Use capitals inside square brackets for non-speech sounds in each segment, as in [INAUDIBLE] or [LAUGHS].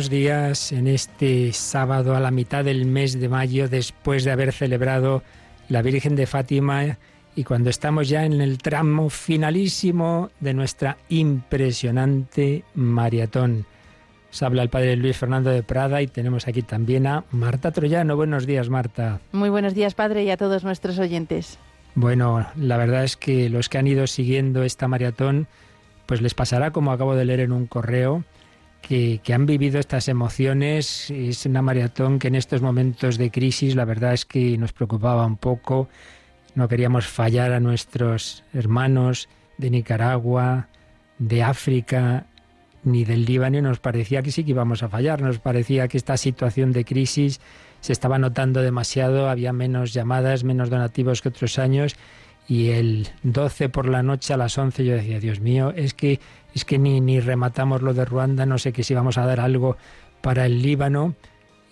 Buenos días en este sábado a la mitad del mes de mayo, después de haber celebrado la Virgen de Fátima y cuando estamos ya en el tramo finalísimo de nuestra impresionante maratón. Se habla el padre Luis Fernando de Prada y tenemos aquí también a Marta Troyano. Buenos días, Marta. Muy buenos días, padre, y a todos nuestros oyentes. Bueno, la verdad es que los que han ido siguiendo esta maratón, pues les pasará como acabo de leer en un correo, que, han vivido estas emociones. Es una maratón que en estos momentos de crisis la verdad es que nos preocupaba un poco. No queríamos fallar a nuestros hermanos de Nicaragua, de África, ni del Líbano y nos parecía que sí que íbamos a fallar. Nos parecía que esta situación de crisis se estaba notando demasiado, había menos llamadas, menos donativos que otros años y el 12 por la noche a las 11 yo decía, Dios mío, es que es que ni, ni rematamos lo de Ruanda, no sé que si vamos a dar algo para el Líbano.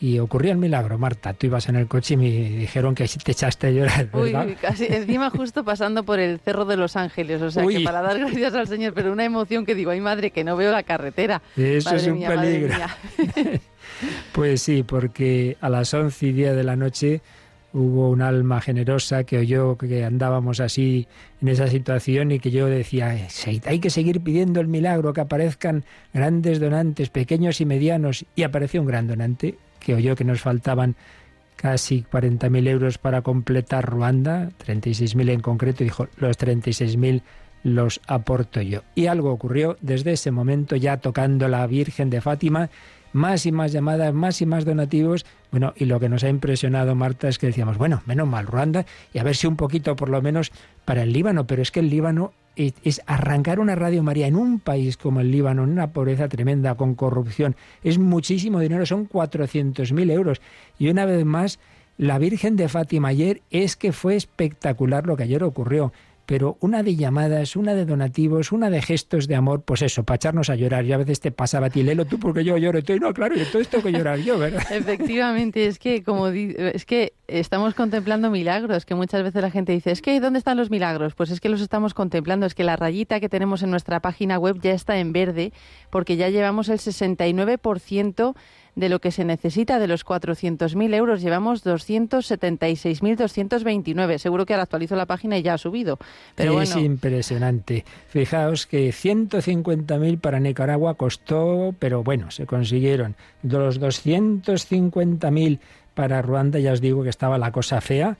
Y ocurrió el milagro, Marta. Tú ibas en el coche y me dijeron que te echaste a llorar. ¿verdad? Uy, casi encima justo pasando por el Cerro de los Ángeles. O sea, Uy. que para dar gracias al Señor, pero una emoción que digo, ay madre, que no veo la carretera. Eso Madre es un mía, peligro. [LAUGHS] Pues sí, porque a las once y diez de la noche hubo un alma generosa que oyó que andábamos así en esa situación y que yo decía, "Eh, hay que seguir pidiendo el milagro, que aparezcan grandes donantes, pequeños y medianos. Y apareció un gran donante que oyó que nos faltaban casi 40.000 euros para completar Ruanda, 36.000 en concreto, y dijo, los 36.000 los aporto yo. Y algo ocurrió desde ese momento, ya tocando la Virgen de Fátima, más y más llamadas, más y más donativos. Bueno, y lo que nos ha impresionado, Marta, es que decíamos, bueno, menos mal Ruanda, y a ver si un poquito por lo menos para el Líbano, pero es que el Líbano es, arrancar una Radio María en un país como el Líbano, en una pobreza tremenda, con corrupción, es muchísimo dinero, son 400.000 euros. Y una vez más, la Virgen de Fátima ayer es que fue espectacular lo que ayer ocurrió pero una de llamadas, una de donativos, una de gestos de amor, pues eso, para echarnos a llorar. Yo a veces te pasaba a ti, Lelo, tú porque yo lloro, tú, no, claro, y todo esto que llorar yo, ¿verdad? [LAUGHS] Efectivamente, es que como es que estamos contemplando milagros, que muchas veces la gente dice, es que ¿dónde están los milagros? Pues es que los estamos contemplando, es que la rayita que tenemos en nuestra página web ya está en verde, porque ya llevamos el 69% de lo que se necesita de los 400.000 euros, llevamos 276.229. Seguro que ahora actualizo la página y ya ha subido. Pero es bueno, impresionante. Fijaos que 150.000 para Nicaragua costó, pero bueno, se consiguieron. De los 250.000 para Ruanda, ya os digo que estaba la cosa fea,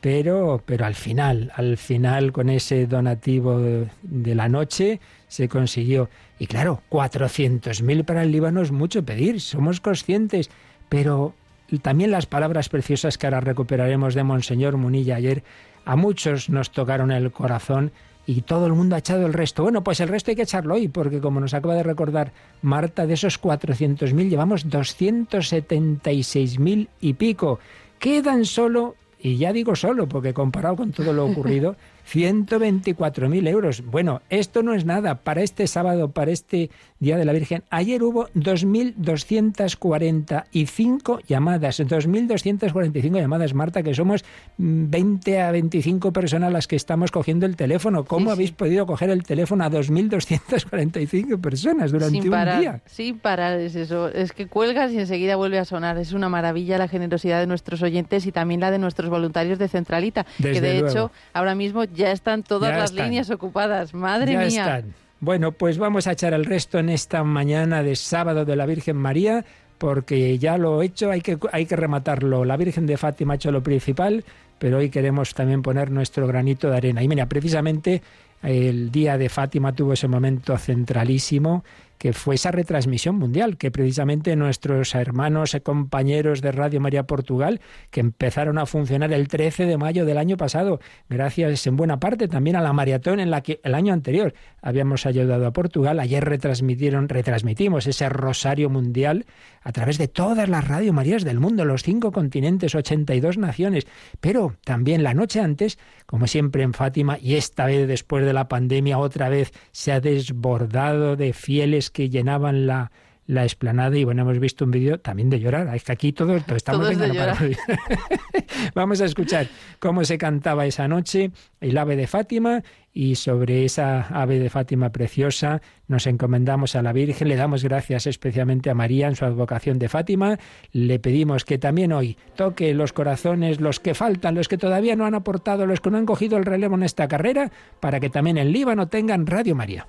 pero, pero al final, al final con ese donativo de, de la noche se consiguió. Y claro, 400.000 para el Líbano es mucho pedir, somos conscientes, pero también las palabras preciosas que ahora recuperaremos de Monseñor Munilla ayer, a muchos nos tocaron el corazón y todo el mundo ha echado el resto. Bueno, pues el resto hay que echarlo hoy, porque como nos acaba de recordar Marta, de esos 400.000 llevamos 276.000 y pico. Quedan solo, y ya digo solo, porque comparado con todo lo ocurrido, [LAUGHS] 124.000 euros. Bueno, esto no es nada para este sábado, para este Día de la Virgen. Ayer hubo 2.245 llamadas, 2.245 llamadas, Marta, que somos mm, 20 a 25 personas las que estamos cogiendo el teléfono. ¿Cómo Sí, habéis sí. podido coger el teléfono a 2.245 personas durante sin un parar, día? sin parar es eso. Es que cuelgas y enseguida vuelve a sonar. Es una maravilla la generosidad de nuestros oyentes y también la de nuestros voluntarios de Centralita, que de luego. hecho ahora mismo ya están todas Ya las están. líneas ocupadas. Madre ya mía. están. Bueno, pues vamos a echar el resto en esta mañana de sábado de la Virgen María, porque ya lo he hecho, hay que, hay que rematarlo. La Virgen de Fátima ha hecho lo principal, pero hoy queremos también poner nuestro granito de arena. Y mira, precisamente el día de Fátima tuvo ese momento centralísimo que fue esa retransmisión mundial, que precisamente nuestros hermanos y compañeros de Radio María Portugal, que empezaron a funcionar el 13 de mayo del año pasado, gracias en buena parte también a la maratón en la que el año anterior habíamos ayudado a Portugal, ayer retransmitieron, retransmitimos ese rosario mundial a través de todas las Radio Marías del mundo, los cinco continentes, 82 naciones, pero también la noche antes, como siempre en Fátima, y esta vez después de la pandemia, otra vez se ha desbordado de fieles que llenaban la, la explanada y bueno, hemos visto un vídeo también de llorar. Es que aquí todo, estamos de llorar. [LAUGHS] Vamos a escuchar cómo se cantaba esa noche el ave de Fátima y sobre esa ave de Fátima preciosa nos encomendamos a la Virgen, le damos gracias especialmente a María en su advocación de Fátima, le pedimos que también hoy toque los corazones, los que faltan, los que todavía no han aportado, los que no han cogido el relevo en esta carrera, para que también en Líbano tengan Radio María.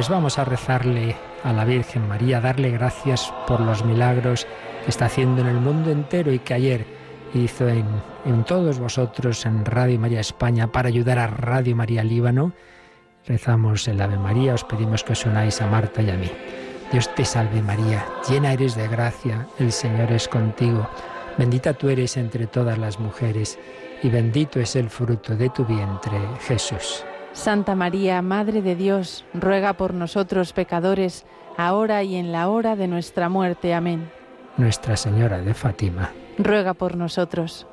Pues vamos a rezarle a la Virgen María, darle gracias por los milagros que está haciendo en el mundo entero y que ayer hizo en, en todos vosotros en Radio María España para ayudar a Radio María Líbano. Rezamos el Ave María, os pedimos que os unáis a Marta y a mí. Dios te salve María, llena eres de gracia, el Señor es contigo. Bendita tú eres entre todas las mujeres y bendito es el fruto de tu vientre, Jesús. Santa María, Madre de Dios, ruega por nosotros pecadores, ahora y en la hora de nuestra muerte. Amén. Nuestra Señora de Fátima, ruega por nosotros.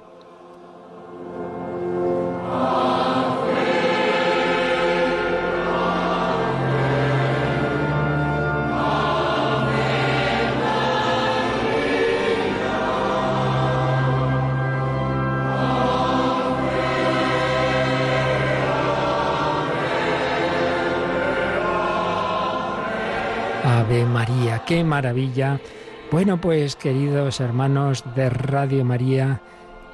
Qué maravilla. Bueno, pues queridos hermanos de Radio María,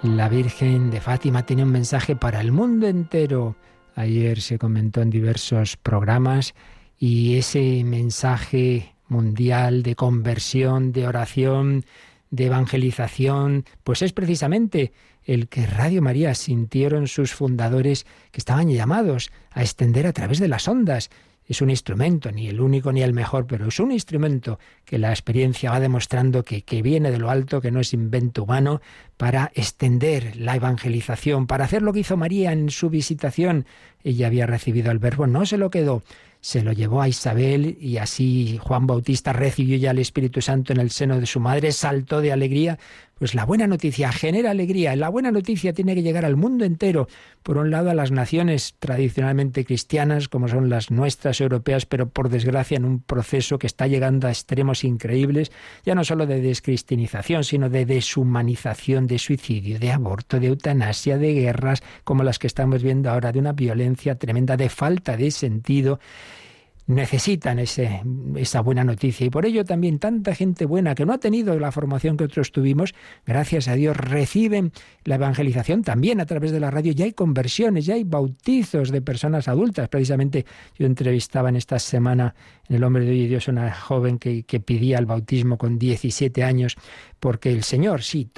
la Virgen de Fátima tiene un mensaje para el mundo entero. Ayer se comentó en diversos programas y ese mensaje mundial de conversión, de oración, de evangelización, pues es precisamente el que Radio María sintieron sus fundadores que estaban llamados a extender a través de las ondas es un instrumento, ni el único ni el mejor, pero es un instrumento que la experiencia va demostrando que, que, viene de lo alto, que no es invento humano, para extender la evangelización, para hacer lo que hizo María en su visitación. Ella había recibido el verbo, no se lo quedó, se lo llevó a Isabel y así Juan Bautista recibió ya el Espíritu Santo en el seno de su madre, saltó de alegría. Pues la buena noticia genera alegría, la buena noticia tiene que llegar al mundo entero. Por un lado a las naciones tradicionalmente cristianas, como son las nuestras europeas, pero por desgracia en un proceso que está llegando a extremos increíbles, ya no solo de descristianización, sino de deshumanización, de suicidio, de aborto, de eutanasia, de guerras, como las que estamos viendo ahora, de una violencia tremenda, de falta de sentido necesitan ese, esa buena noticia. Y por ello también tanta gente buena que no ha tenido la formación que otros tuvimos, gracias a Dios, reciben la evangelización también a través de la radio. Ya hay conversiones, ya hay bautizos de personas adultas. Precisamente yo entrevistaba en esta semana en El Hombre de Hoy Dios una joven que, que pedía el bautismo con 17 años porque el Señor sí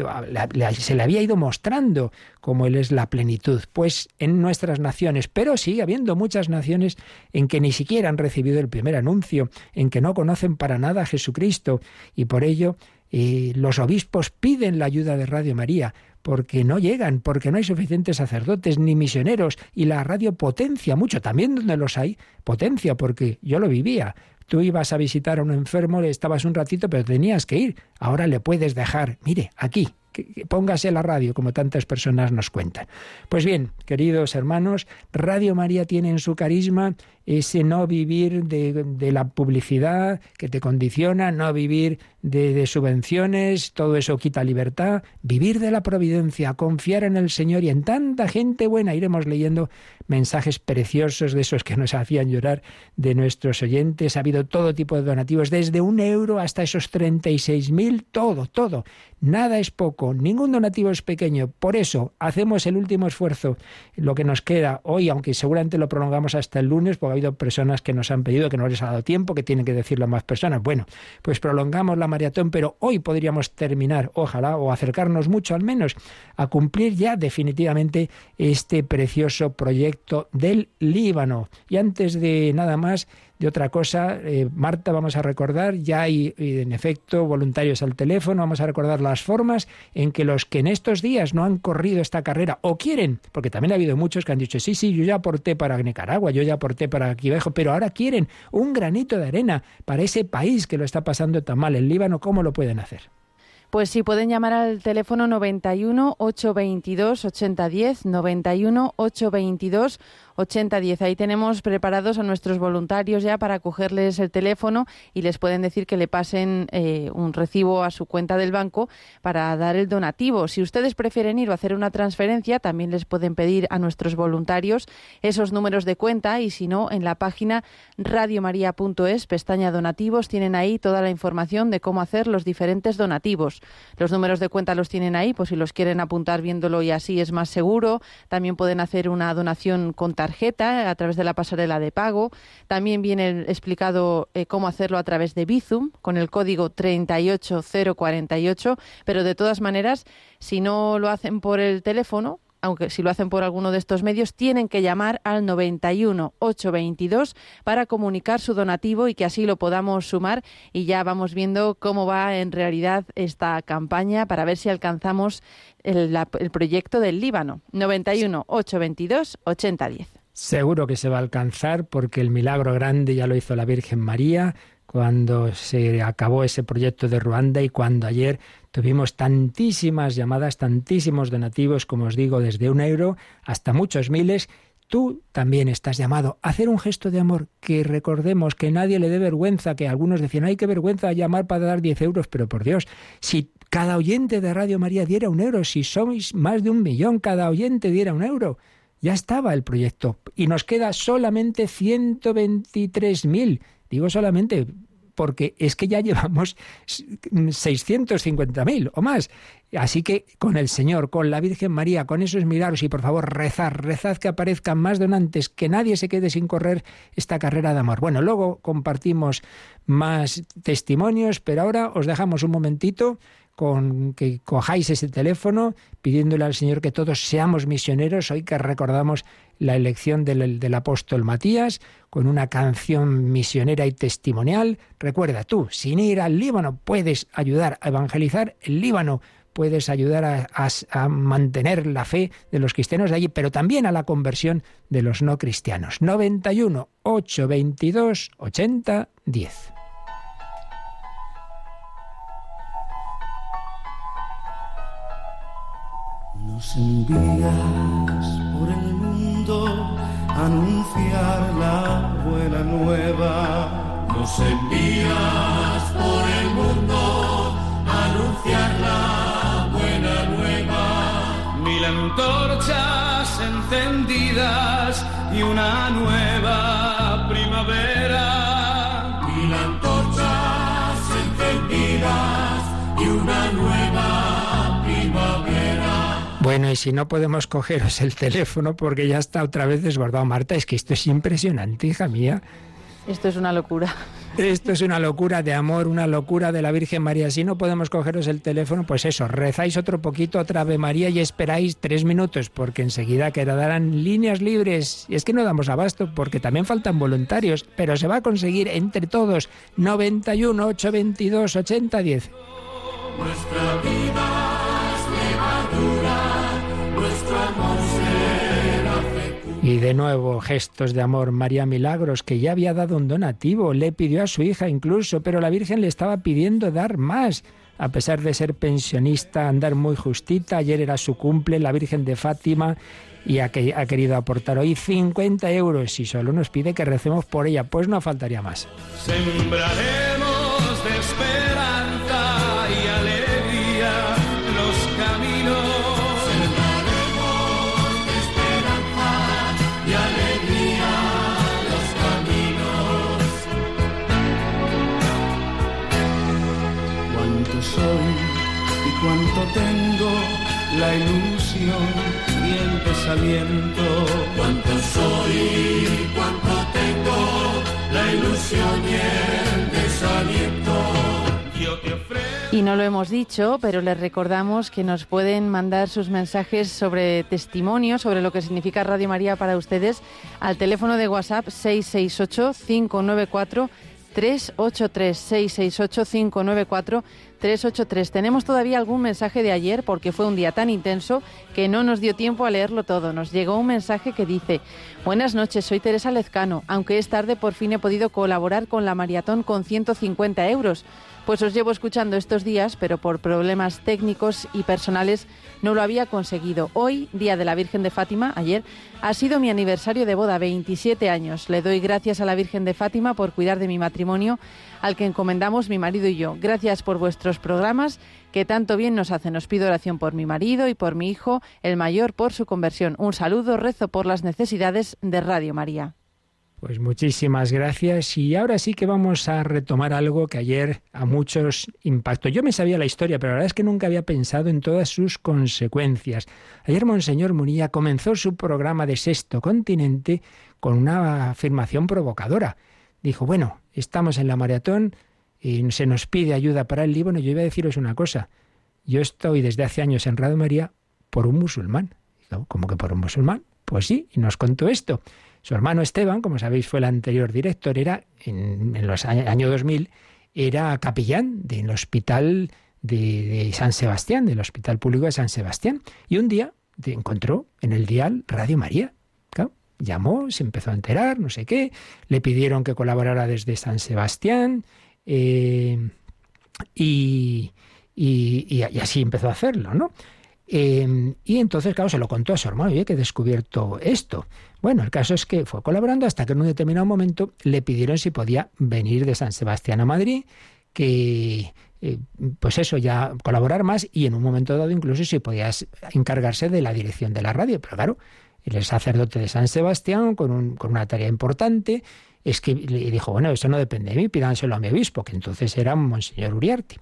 se le había ido mostrando cómo Él es la plenitud, pues en nuestras naciones, pero sigue habiendo muchas naciones en que ni siquiera han recibido el primer anuncio, en que no conocen para nada a Jesucristo, y por ello eh, los obispos piden la ayuda de Radio María, porque no llegan, porque no hay suficientes sacerdotes ni misioneros, y la radio potencia mucho, también donde los hay, potencia, porque yo lo vivía. Tú ibas a visitar a un enfermo, le estabas un ratito, pero tenías que ir. Ahora le puedes dejar, mire, aquí, póngase la radio, como tantas personas nos cuentan. Pues bien, queridos hermanos, Radio María tiene en su carisma ese no vivir de, la publicidad que te condiciona, no vivir de, de, subvenciones, todo eso quita libertad, vivir de la providencia, confiar en el Señor y en tanta gente buena. Iremos leyendo mensajes preciosos de esos que nos hacían llorar de nuestros oyentes. Ha habido todo tipo de donativos, desde un euro hasta esos 36 mil, todo, todo. Nada es poco, ningún donativo es pequeño. Por eso hacemos el último esfuerzo, lo que nos queda hoy, aunque seguramente lo prolongamos hasta el lunes, porque ha habido personas que nos han pedido que no les ha dado tiempo, que tienen que decirlo a más personas. Bueno, pues prolongamos la maratón, pero hoy podríamos terminar, ojalá, o acercarnos mucho al menos, a cumplir ya definitivamente este precioso proyecto del Líbano. Y antes de nada más, de otra cosa. Eh, Marta, vamos a recordar, ya hay en efecto voluntarios al teléfono, vamos a recordar las formas en que los que en estos días no han corrido esta carrera o quieren, porque también ha habido muchos que han dicho, sí, sí, yo ya aporté para Nicaragua, yo ya aporté para Quivejo, pero ahora quieren un granito de arena para ese país que lo está pasando tan mal, el Líbano, ¿cómo lo pueden hacer? Pues sí, pueden llamar al teléfono 91 822 8010, 91 822 8010. Ahí tenemos preparados a nuestros voluntarios ya para cogerles el teléfono y les pueden decir que le pasen eh, un recibo a su cuenta del banco para dar el donativo. Si ustedes prefieren ir o hacer una transferencia, también les pueden pedir a nuestros voluntarios esos números de cuenta y si no, en la página radiomaria.es, pestaña donativos, tienen ahí toda la información de cómo hacer los diferentes donativos. Los números de cuenta los tienen ahí, pues si los quieren apuntar viéndolo y así es más seguro. También pueden hacer una donación con tarjeta a través de la pasarela de pago. También viene explicado eh, cómo hacerlo a través de Bizum con el código 38048, pero de todas maneras, si no lo hacen por el teléfono, aunque si lo hacen por alguno de estos medios, tienen que llamar al 91 822 para comunicar su donativo y que así lo podamos sumar y ya vamos viendo cómo va en realidad esta campaña para ver si alcanzamos el, proyecto del Líbano. 91 822 8010. Seguro que se va a alcanzar porque el milagro grande ya lo hizo la Virgen María cuando se acabó ese proyecto de Ruanda y cuando ayer tuvimos tantísimas llamadas, tantísimos donativos, como os digo, desde un euro hasta muchos miles. Tú también estás llamado a hacer un gesto de amor, que recordemos que nadie le dé vergüenza, que algunos decían, ay, qué vergüenza llamar para dar 10 euros, pero por Dios, si cada oyente de Radio María diera un euro, si sois más de un millón, cada oyente diera un euro, ya estaba el proyecto y nos queda solamente 123.000. Digo solamente porque es que ya llevamos 650.000 o más. Así que con el Señor, con la Virgen María, con esos milagros y por favor rezar, rezad que aparezcan más donantes, que nadie se quede sin correr esta carrera de amor. Bueno, luego compartimos más testimonios, pero ahora os dejamos un momentito con que cojáis ese teléfono pidiéndole al Señor que todos seamos misioneros. Hoy que recordamos la elección del, del, apóstol Matías con una canción misionera y testimonial. Recuerda tú, sin ir al Líbano puedes ayudar a evangelizar el Líbano, puedes ayudar a, a, a mantener la fe de los cristianos de allí, pero también a la conversión de los no cristianos. 91 822 80 10. Nos envías por el mundo a anunciar la buena nueva. Nos envías por el mundo a anunciar la buena nueva. Mil antorchas encendidas y una nueva primavera. Mil antorchas encendidas y una nueva. Bueno, y si no podemos cogeros el teléfono porque ya está otra vez desbordado, Marta, es que esto es impresionante, hija mía. Esto es una locura. Esto es una locura de amor, una locura de la Virgen María. Si no podemos cogeros el teléfono, pues eso, rezáis otro poquito otra Ave María y esperáis tres minutos, porque enseguida quedarán líneas libres. Y es que no damos abasto, porque también faltan voluntarios, pero se va a conseguir entre todos 91 822 8010. Nuestra vida Y de nuevo, gestos de amor. María Milagros, que ya había dado un donativo, le pidió a su hija incluso, pero la Virgen le estaba pidiendo dar más. a pesar de ser pensionista, andar muy justita. Ayer era su cumple, la Virgen de Fátima, y ha, querido aportar hoy 50 euros y solo nos pide que recemos por ella. Pues no faltaría más. Sembraremos de tengo la ilusión y el desaliento. Cuánto soy y cuánto tengo la ilusión y el desaliento. Yo te ofrezco. Y no lo hemos dicho, pero les recordamos que nos pueden mandar sus mensajes sobre testimonio, sobre lo que significa Radio María para ustedes, al teléfono de WhatsApp 668-594. 383-668-594-383. Tenemos todavía algún mensaje de ayer porque fue un día tan intenso que no nos dio tiempo a leerlo todo. Nos llegó un mensaje que dice, buenas noches, soy Teresa Lezcano, aunque es tarde por fin he podido colaborar con la maratón con 150 euros. Pues os llevo escuchando estos días, pero por problemas técnicos y personales no lo había conseguido. Hoy, Día de la Virgen de Fátima, ayer, ha sido mi aniversario de boda, 27 años. Le doy gracias a la Virgen de Fátima por cuidar de mi matrimonio, al que encomendamos mi marido y yo. Gracias por vuestros programas, que tanto bien nos hacen. Os pido oración por mi marido y por mi hijo, el mayor, por su conversión. Un saludo, rezo por las necesidades de Radio María. Pues muchísimas gracias y ahora sí que vamos a retomar algo que ayer a muchos impactó. Yo me sabía la historia, pero la verdad es que nunca había pensado en todas sus consecuencias. Ayer Monseñor Munilla comenzó su programa de Sexto Continente con una afirmación provocadora. Dijo, bueno, estamos en la maratón y se nos pide ayuda para el. Bueno, yo iba a deciros una cosa. Yo estoy desde hace años en Radio María por un musulmán. ¿Cómo que por un musulmán? Pues sí, y nos contó esto. Su hermano Esteban, como sabéis, fue el anterior director, era en, los años año 2000, era capellán del hospital de, de, San Sebastián, del Hospital Público de San Sebastián. Y un día encontró en el dial Radio María. Claro, llamó, se empezó a enterar, no sé qué, le pidieron que colaborara desde San Sebastián eh, y, y, y, así empezó a hacerlo, ¿no? Eh, y entonces, claro, se lo contó a su hermano, oye, que he descubierto esto. Bueno, el caso es que fue colaborando hasta que en un determinado momento le pidieron si podía venir de San Sebastián a Madrid, que, eh, pues eso, ya colaborar más y en un momento dado incluso si podía encargarse de la dirección de la radio. Pero claro, el sacerdote de San Sebastián, con, un, una tarea importante, es que le dijo, bueno, eso no depende de mí, pídanselo a mi obispo, que entonces era Monseñor Uriarte.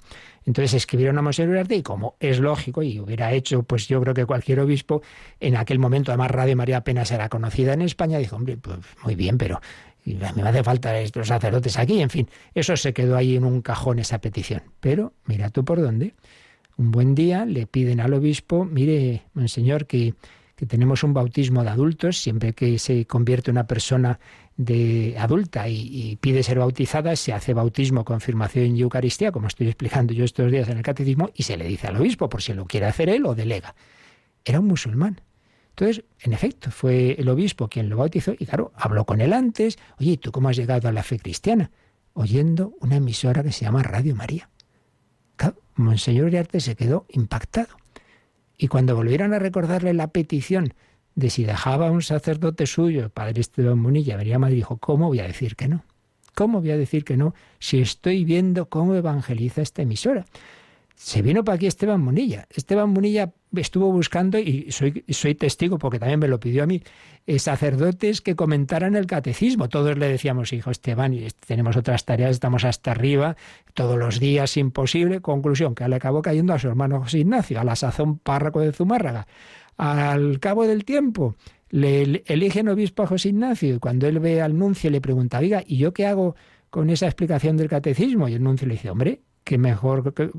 Entonces escribieron a Monseñor Uriarte y como es lógico y hubiera hecho, pues yo creo que cualquier obispo, en aquel momento además Radio María apenas era conocida en España, dijo, hombre, pues muy bien, pero a mí me hace falta estos sacerdotes aquí, en fin, eso se quedó ahí en un cajón esa petición. Pero mira tú por dónde. Un buen día le piden al obispo, mire, Monseñor, que que tenemos un bautismo de adultos, siempre que se convierte una persona de adulta y, pide ser bautizada, se hace bautismo, confirmación y Eucaristía, como estoy explicando yo estos días en el catecismo, y se le dice al obispo por si lo quiere hacer él o delega. Era un musulmán. Entonces, en efecto, fue el obispo quien lo bautizó y claro, habló con él antes, oye, ¿y tú cómo has llegado a la fe cristiana? Oyendo una emisora que se llama Radio María. Monseñor Uriarte se quedó impactado. Y cuando volvieron a recordarle la petición de si dejaba a un sacerdote suyo, padre Esteban Munilla, venía a Madrid, dijo, ¿cómo voy a decir que no? ¿Cómo voy a decir que no si estoy viendo cómo evangeliza esta emisora? Se vino para aquí Esteban Munilla. Esteban Munilla estuvo buscando, y soy, soy testigo porque también me lo pidió a mí, eh, sacerdotes que comentaran el catecismo. Todos le decíamos, hijo Esteban, y tenemos otras tareas, estamos hasta arriba, todos los días imposible. Conclusión, que le acabó cayendo a su hermano José Ignacio, a la sazón párroco de Zumárraga. Al cabo del tiempo, le eligen obispo a José Ignacio, y cuando él ve al nuncio le pregunta, oiga, ¿y yo qué hago con esa explicación del catecismo? Y el nuncio le dice, hombre, que mejor que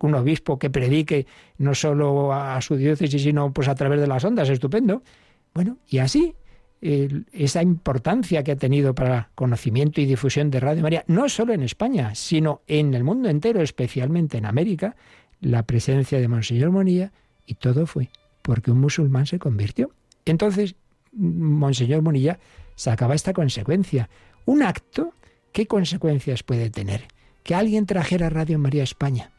un obispo que predique no solo a su diócesis, sino pues a través de las ondas, estupendo. Bueno, y así esa importancia que ha tenido para conocimiento y difusión de Radio María, no solo en España, sino en el mundo entero, especialmente en América, la presencia de Monseñor Monilla, y todo fue porque un musulmán se convirtió. Entonces, Monseñor Monilla sacaba esta consecuencia. Un acto, ¿qué consecuencias puede tener? Que alguien trajera Radio María a España,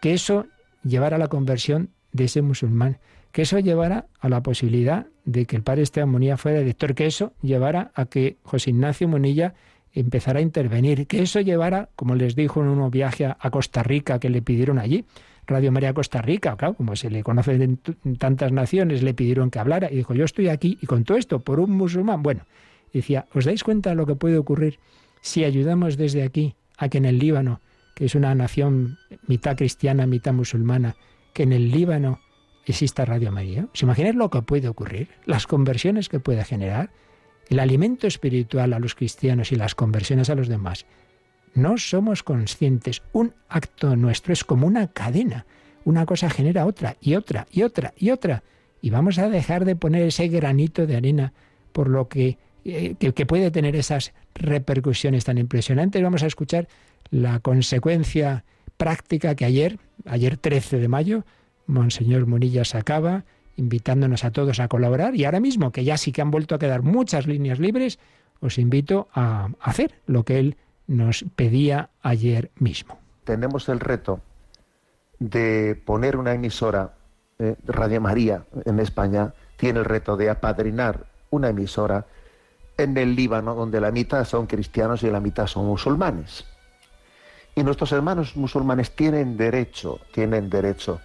que eso llevara a la conversión de ese musulmán, que eso llevara a la posibilidad de que el padre Esteban Munilla fuera director, que eso llevara a que José Ignacio Munilla empezara a intervenir, que eso llevara, como les dijo en un viaje a Costa Rica que le pidieron allí, Radio María Costa Rica, claro, como se le conoce en tantas naciones, le pidieron que hablara y dijo, yo estoy aquí y con todo esto, por un musulmán. Bueno, decía, ¿os dais cuenta de lo que puede ocurrir si ayudamos desde aquí que en el Líbano, que es una nación mitad cristiana, mitad musulmana, que en el Líbano exista Radio María? ¿Os imagináis lo que puede ocurrir? Las conversiones que puede generar, el alimento espiritual a los cristianos y las conversiones a los demás. No somos conscientes. Un acto nuestro es como una cadena. Una cosa genera otra y otra y otra y otra. Y vamos a dejar de poner ese granito de arena por lo que, eh, que, puede tener esas repercusiones tan impresionantes. Vamos a escuchar la consecuencia práctica que ayer, ayer 13 de mayo, Monseñor Munilla sacaba, invitándonos a todos a colaborar. Y ahora mismo, que ya sí que han vuelto a quedar muchas líneas libres, os invito a hacer lo que él nos pedía ayer mismo. Tenemos el reto de poner una emisora, eh, Radio María en España, tiene el reto de apadrinar una emisora en el Líbano, donde la mitad son cristianos y la mitad son musulmanes. Y nuestros hermanos musulmanes tienen derecho, tienen derecho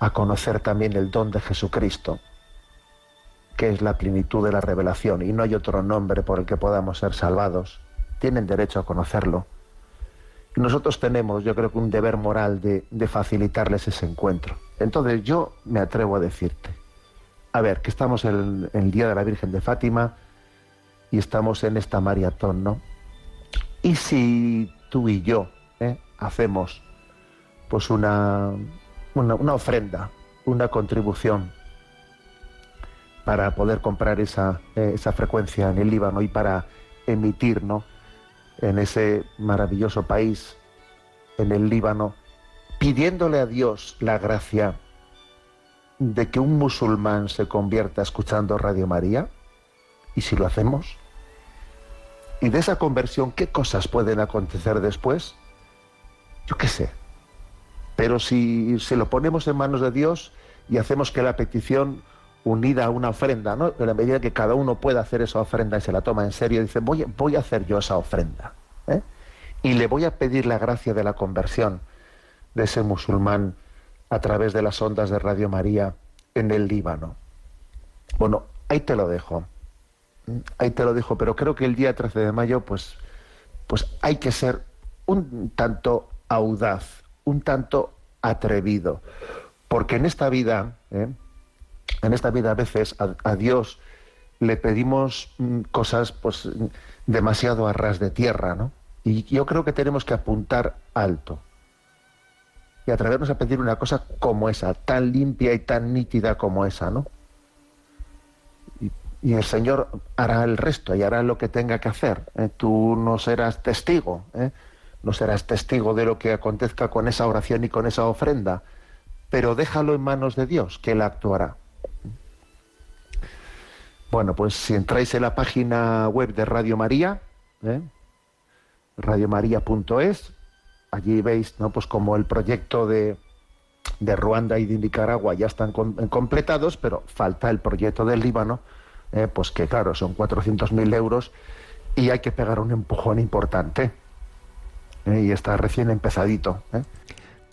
a conocer también el don de Jesucristo, que es la plenitud de la revelación, y no hay otro nombre por el que podamos ser salvados tienen derecho a conocerlo. Y nosotros tenemos, yo creo que un deber moral de, facilitarles ese encuentro. Entonces yo me atrevo a decirte, a ver, que estamos en el, Día de la Virgen de Fátima y estamos en esta maratón, ¿no? Y si tú y yo ¿eh? hacemos pues una, una, ofrenda, una contribución para poder comprar esa, eh, esa frecuencia en el Líbano y para emitir, ¿no? en ese maravilloso país, en el Líbano, pidiéndole a Dios la gracia de que un musulmán se convierta escuchando Radio María? ¿Y si lo hacemos? ¿Y de esa conversión qué cosas pueden acontecer después? Yo qué sé. Pero si se lo ponemos en manos de Dios y hacemos que la petición unida a una ofrenda, ¿no? En la medida que cada uno pueda hacer esa ofrenda y se la toma en serio, dice, voy, voy a hacer yo esa ofrenda. ¿eh? Y le voy a pedir la gracia de la conversión de ese musulmán a través de las ondas de Radio María en el Líbano. Bueno, ahí te lo dejo. Ahí te lo dejo, pero creo que el día 13 de mayo, pues, pues hay que ser un tanto audaz, un tanto atrevido, porque en esta vida, ¿eh? en esta vida a veces a, Dios le pedimos mm, cosas pues demasiado a ras de tierra, ¿no? Y yo creo que tenemos que apuntar alto y atrevernos a pedir una cosa como esa, tan limpia y tan nítida como esa, ¿no? Y, el Señor hará el resto y hará lo que tenga que hacer. ¿eh? Tú no serás testigo, ¿eh? no serás testigo de lo que acontezca con esa oración y con esa ofrenda, pero déjalo en manos de Dios, que Él actuará. Bueno, pues si entráis en la página web de Radio María, ¿eh? radiomaria.es, allí veis, ¿no? Pues como el proyecto de, de Ruanda y de Nicaragua ya están completados, pero falta el proyecto del Líbano, ¿eh? pues que claro, son 400.000 euros y hay que pegar un empujón importante. ¿eh? Y está recién empezadito.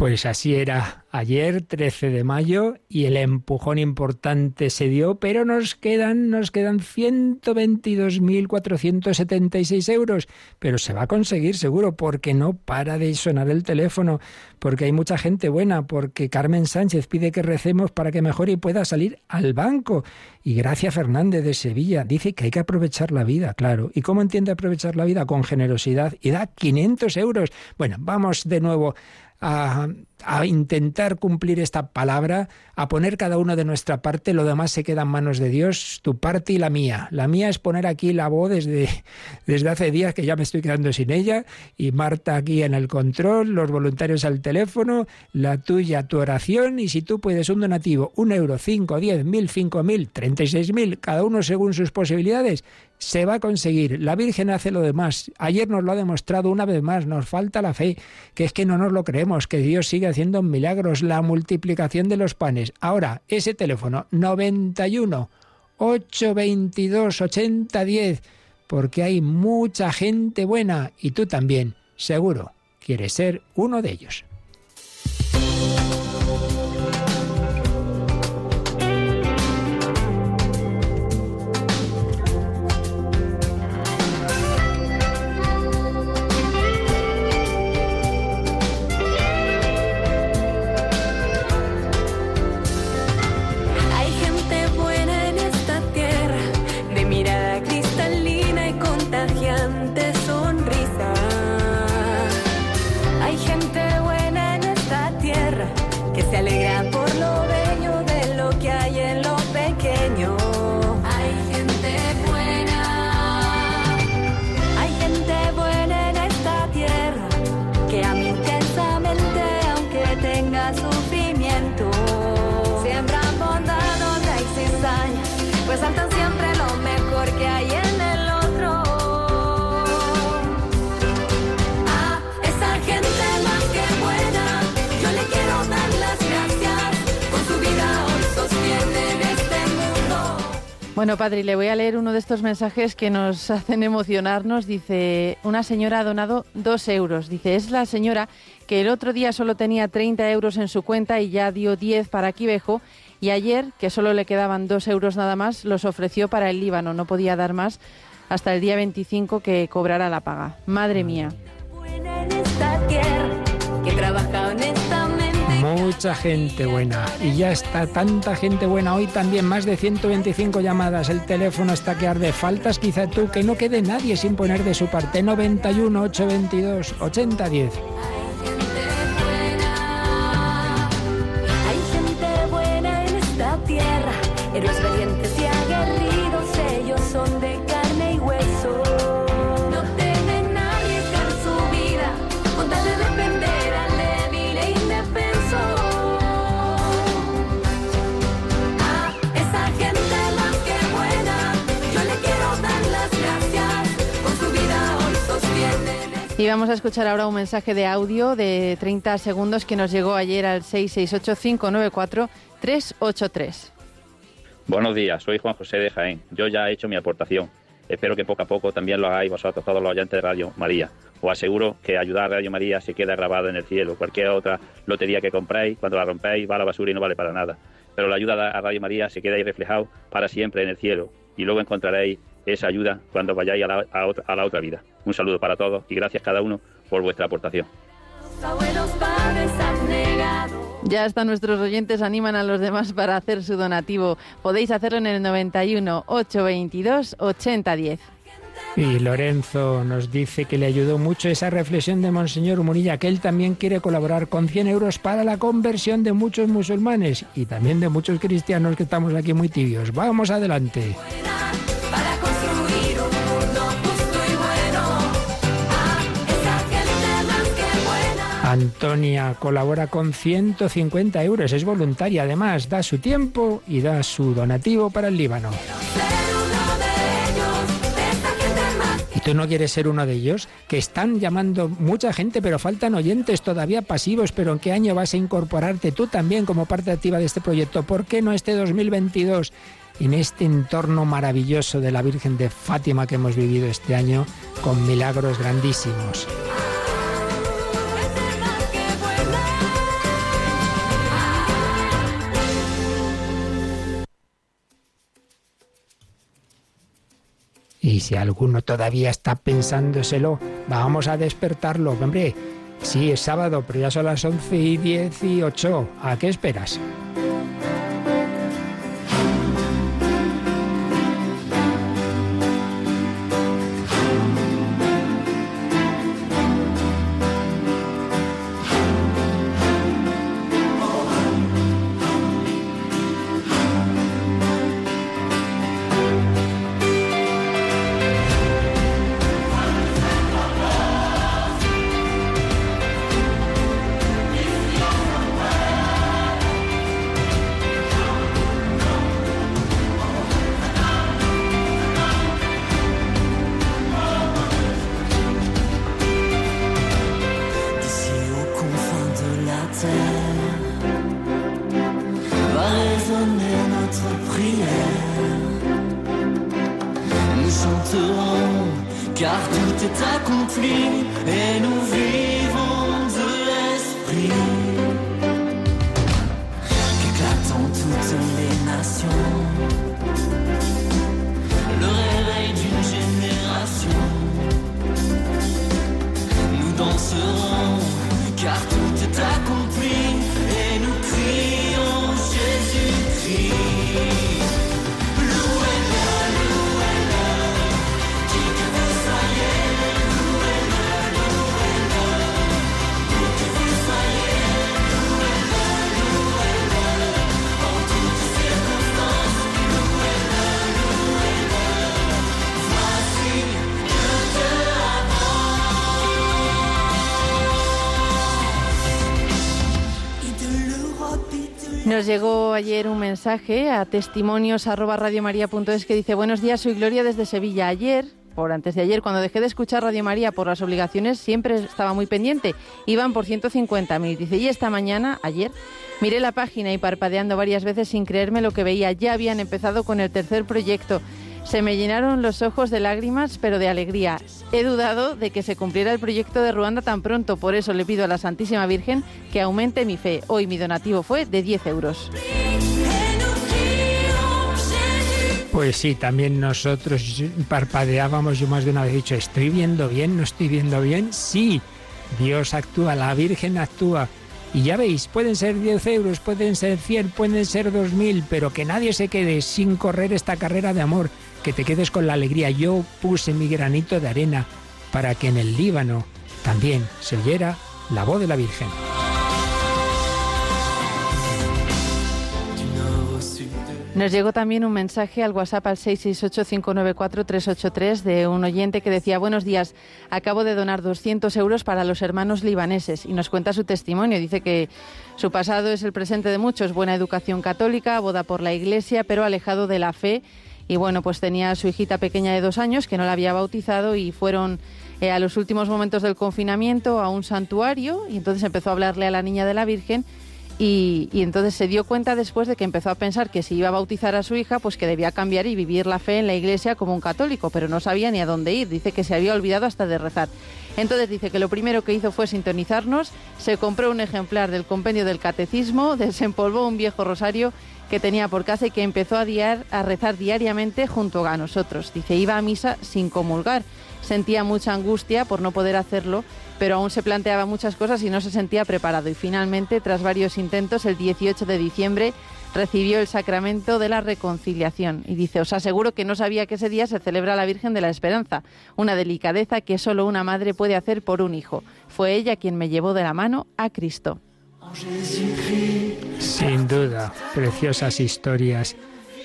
Pues así era ayer, 13 de mayo, y el empujón importante se dio, pero nos quedan, nos quedan 122.476 euros. Pero se va a conseguir seguro, porque no para de sonar el teléfono, porque hay mucha gente buena, porque Carmen Sánchez pide que recemos para que mejore y pueda salir al banco. Y Gracia Fernández de Sevilla dice que hay que aprovechar la vida, claro. ¿Y cómo entiende aprovechar la vida? Con generosidad y da 500 euros. Bueno, vamos de nuevo Um, a, intentar cumplir esta palabra, a poner cada uno de nuestra parte, lo demás se queda en manos de Dios, tu parte y la mía. La mía es poner aquí la voz desde, [LAUGHS] desde hace días que ya me estoy quedando sin ella, y Marta aquí en el control, los voluntarios al teléfono, la tuya, tu oración, y si tú puedes un donativo, un euro, cinco, diez mil, cinco mil, treinta y seis mil, cada uno según sus posibilidades, se va a conseguir. La Virgen hace lo demás. Ayer nos lo ha demostrado una vez más. Nos falta la fe, que es que no nos lo creemos, que Dios sigue haciendo milagros, la multiplicación de los panes. Ahora, ese teléfono 91 822 8010, porque hay mucha gente buena y tú también, seguro, quieres ser uno de ellos. Bueno, padre, le voy a leer uno de estos mensajes que nos hacen emocionarnos. Dice, una señora ha donado dos euros. Dice, es la señora que el otro día solo tenía 30 euros en su cuenta y ya dio 10 para Quivejo. Y ayer, que solo le quedaban dos euros nada más, los ofreció para el Líbano. No podía dar más hasta el día 25 que cobrara la paga. Madre mía. Mucha gente buena. Y ya está tanta gente buena hoy también, más de 125 llamadas. El teléfono está que arde. Faltas quizá tú, que no quede nadie sin poner de su parte. 91 822 8010. Y vamos a escuchar ahora un mensaje de audio de 30 segundos que nos llegó ayer al 668-594-383. Buenos días, soy Juan José de Jaén. Yo ya he hecho mi aportación. Espero que poco a poco también lo hagáis vosotros, todos los oyentes de Radio María. Os aseguro que ayudar a Radio María se queda grabado en el cielo. Cualquier otra lotería que compréis, cuando la rompéis, va a la basura y no vale para nada. Pero la ayuda a Radio María se queda ahí reflejado para siempre en el cielo. Y luego encontraréis esa ayuda cuando vayáis a la, a otra, a la otra vida. Un saludo para todos y gracias cada uno por vuestra aportación. Ya hasta nuestros oyentes animan a los demás para hacer su donativo. Podéis hacerlo en el 91 822 8010. Y Lorenzo nos dice que le ayudó mucho esa reflexión de Monseñor Munilla, que él también quiere colaborar con 100 euros para la conversión de muchos musulmanes y también de muchos cristianos que estamos aquí muy tibios. Vamos adelante. Buena. Antonia colabora con 150 euros, es voluntaria además, da su tiempo y da su donativo para el Líbano. ¿Y tú no quieres ser uno de ellos? Que están llamando mucha gente, pero faltan oyentes todavía pasivos. ¿Pero en qué año vas a incorporarte tú también como parte activa de este proyecto? ¿Por qué no este 2022? En este entorno maravilloso de la Virgen de Fátima que hemos vivido este año con milagros grandísimos. Y si alguno todavía está pensándoselo, vamos a despertarlo. Hombre, sí, es sábado, pero ya son las 11 y 18. ¿A qué esperas? Llegó ayer un mensaje a testimonios arroba radiomaria.es que dice Buenos días, soy Gloria desde Sevilla. Ayer, por antes de ayer, cuando dejé de escuchar Radio María por las obligaciones, siempre estaba muy pendiente. Iban por 150.000. Dice, y esta mañana, ayer, miré la página y parpadeando varias veces sin creerme lo que veía. Ya habían empezado con el tercer proyecto. Se me llenaron los ojos de lágrimas, pero de alegría. He dudado de que se cumpliera el proyecto de Ruanda tan pronto, por eso le pido a la Santísima Virgen que aumente mi fe. Hoy mi donativo fue de 10 euros. Pues sí, también nosotros parpadeábamos, yo más de una vez he dicho, ¿estoy viendo bien? ¿No estoy viendo bien? Sí, Dios actúa, la Virgen actúa. Y ya veis, pueden ser 10 euros, pueden ser 100, pueden ser 2000, pero que nadie se quede sin correr esta carrera de amor, que te quedes con la alegría. Yo puse mi granito de arena para que en el Líbano también se oyera la voz de la Virgen. Nos llegó también un mensaje al WhatsApp al 668-594-383 de un oyente que decía, buenos días, acabo de donar 200 euros para los hermanos libaneses y nos cuenta su testimonio. Dice que su pasado es el presente de muchos, buena educación católica, boda por la iglesia, pero alejado de la fe. Y bueno, pues tenía a su hijita pequeña de dos años que no la había bautizado y fueron eh, a los últimos momentos del confinamiento a un santuario y entonces empezó a hablarle a la niña de la Virgen y, y, entonces se dio cuenta después de que empezó a pensar que si iba a bautizar a su hija, pues que debía cambiar y vivir la fe en la iglesia como un católico, pero no sabía ni a dónde ir. Dice que se había olvidado hasta de rezar. Entonces dice que lo primero que hizo fue sintonizarnos, se compró un ejemplar del compendio del catecismo, [LAUGHS] desempolvó un viejo rosario que tenía por casa y que empezó a, rezar diariamente junto a nosotros. Dice, iba a misa sin comulgar. Sentía mucha angustia por no poder hacerlo, pero aún se planteaba muchas cosas y no se sentía preparado. Y finalmente, tras varios intentos, el 18 de diciembre recibió el sacramento de la reconciliación. Y dice, os aseguro que no sabía que ese día se celebra la Virgen de la Esperanza, una delicadeza que solo una madre puede hacer por un hijo. Fue ella quien me llevó de la mano a Cristo. Sin duda, preciosas historias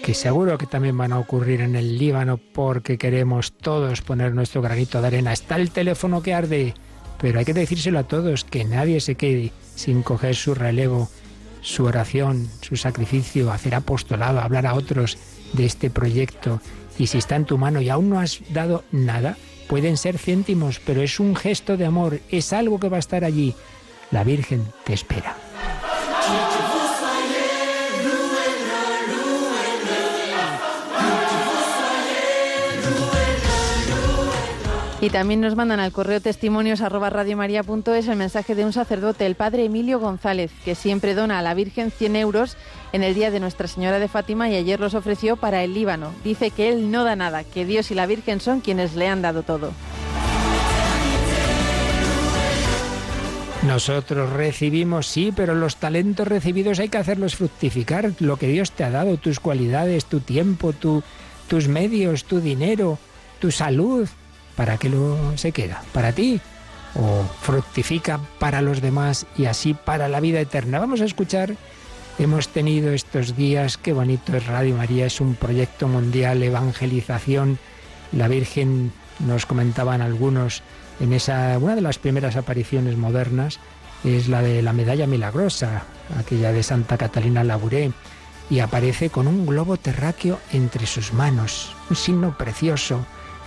que seguro que también van a ocurrir en el Líbano porque queremos todos poner nuestro granito de arena. Está el teléfono que arde, pero hay que decírselo a todos, que nadie se quede sin coger su relevo, su oración, su sacrificio, hacer apostolado, hablar a otros de este proyecto. Y si está en tu mano y aún no has dado nada, pueden ser céntimos, pero es un gesto de amor, es algo que va a estar allí. La Virgen te espera. Y también nos mandan al correo testimonios el mensaje de un sacerdote, el padre Emilio González, que siempre dona a la Virgen 100 euros en el día de Nuestra Señora de Fátima y ayer los ofreció para el Líbano. Dice que él no da nada, que Dios y la Virgen son quienes le han dado todo. Nosotros recibimos, sí, pero los talentos recibidos hay que hacerlos fructificar. Lo que Dios te ha dado, tus cualidades, tu tiempo, tu, tus medios, tu dinero, tu salud. ¿Para qué lo se queda? ¿Para ti? ¿O fructifica para los demás y así para la vida eterna? Vamos a escuchar. Hemos tenido estos días, qué bonito es Radio María, es un proyecto mundial, evangelización. La Virgen, nos comentaban algunos, en esa una de las primeras apariciones modernas es la de la medalla milagrosa, aquella de Santa Catalina Labouré, y aparece con un globo terráqueo entre sus manos, un signo precioso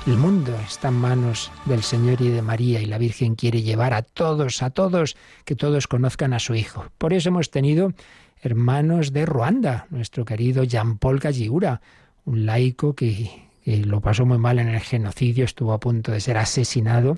El mundo está en manos del Señor y de María y la Virgen quiere llevar a todos, a todos, que todos conozcan a su Hijo. Por eso hemos tenido hermanos de Ruanda, nuestro querido Jean-Paul Galliura, un laico que, que, lo pasó muy mal en el genocidio, estuvo a punto de ser asesinado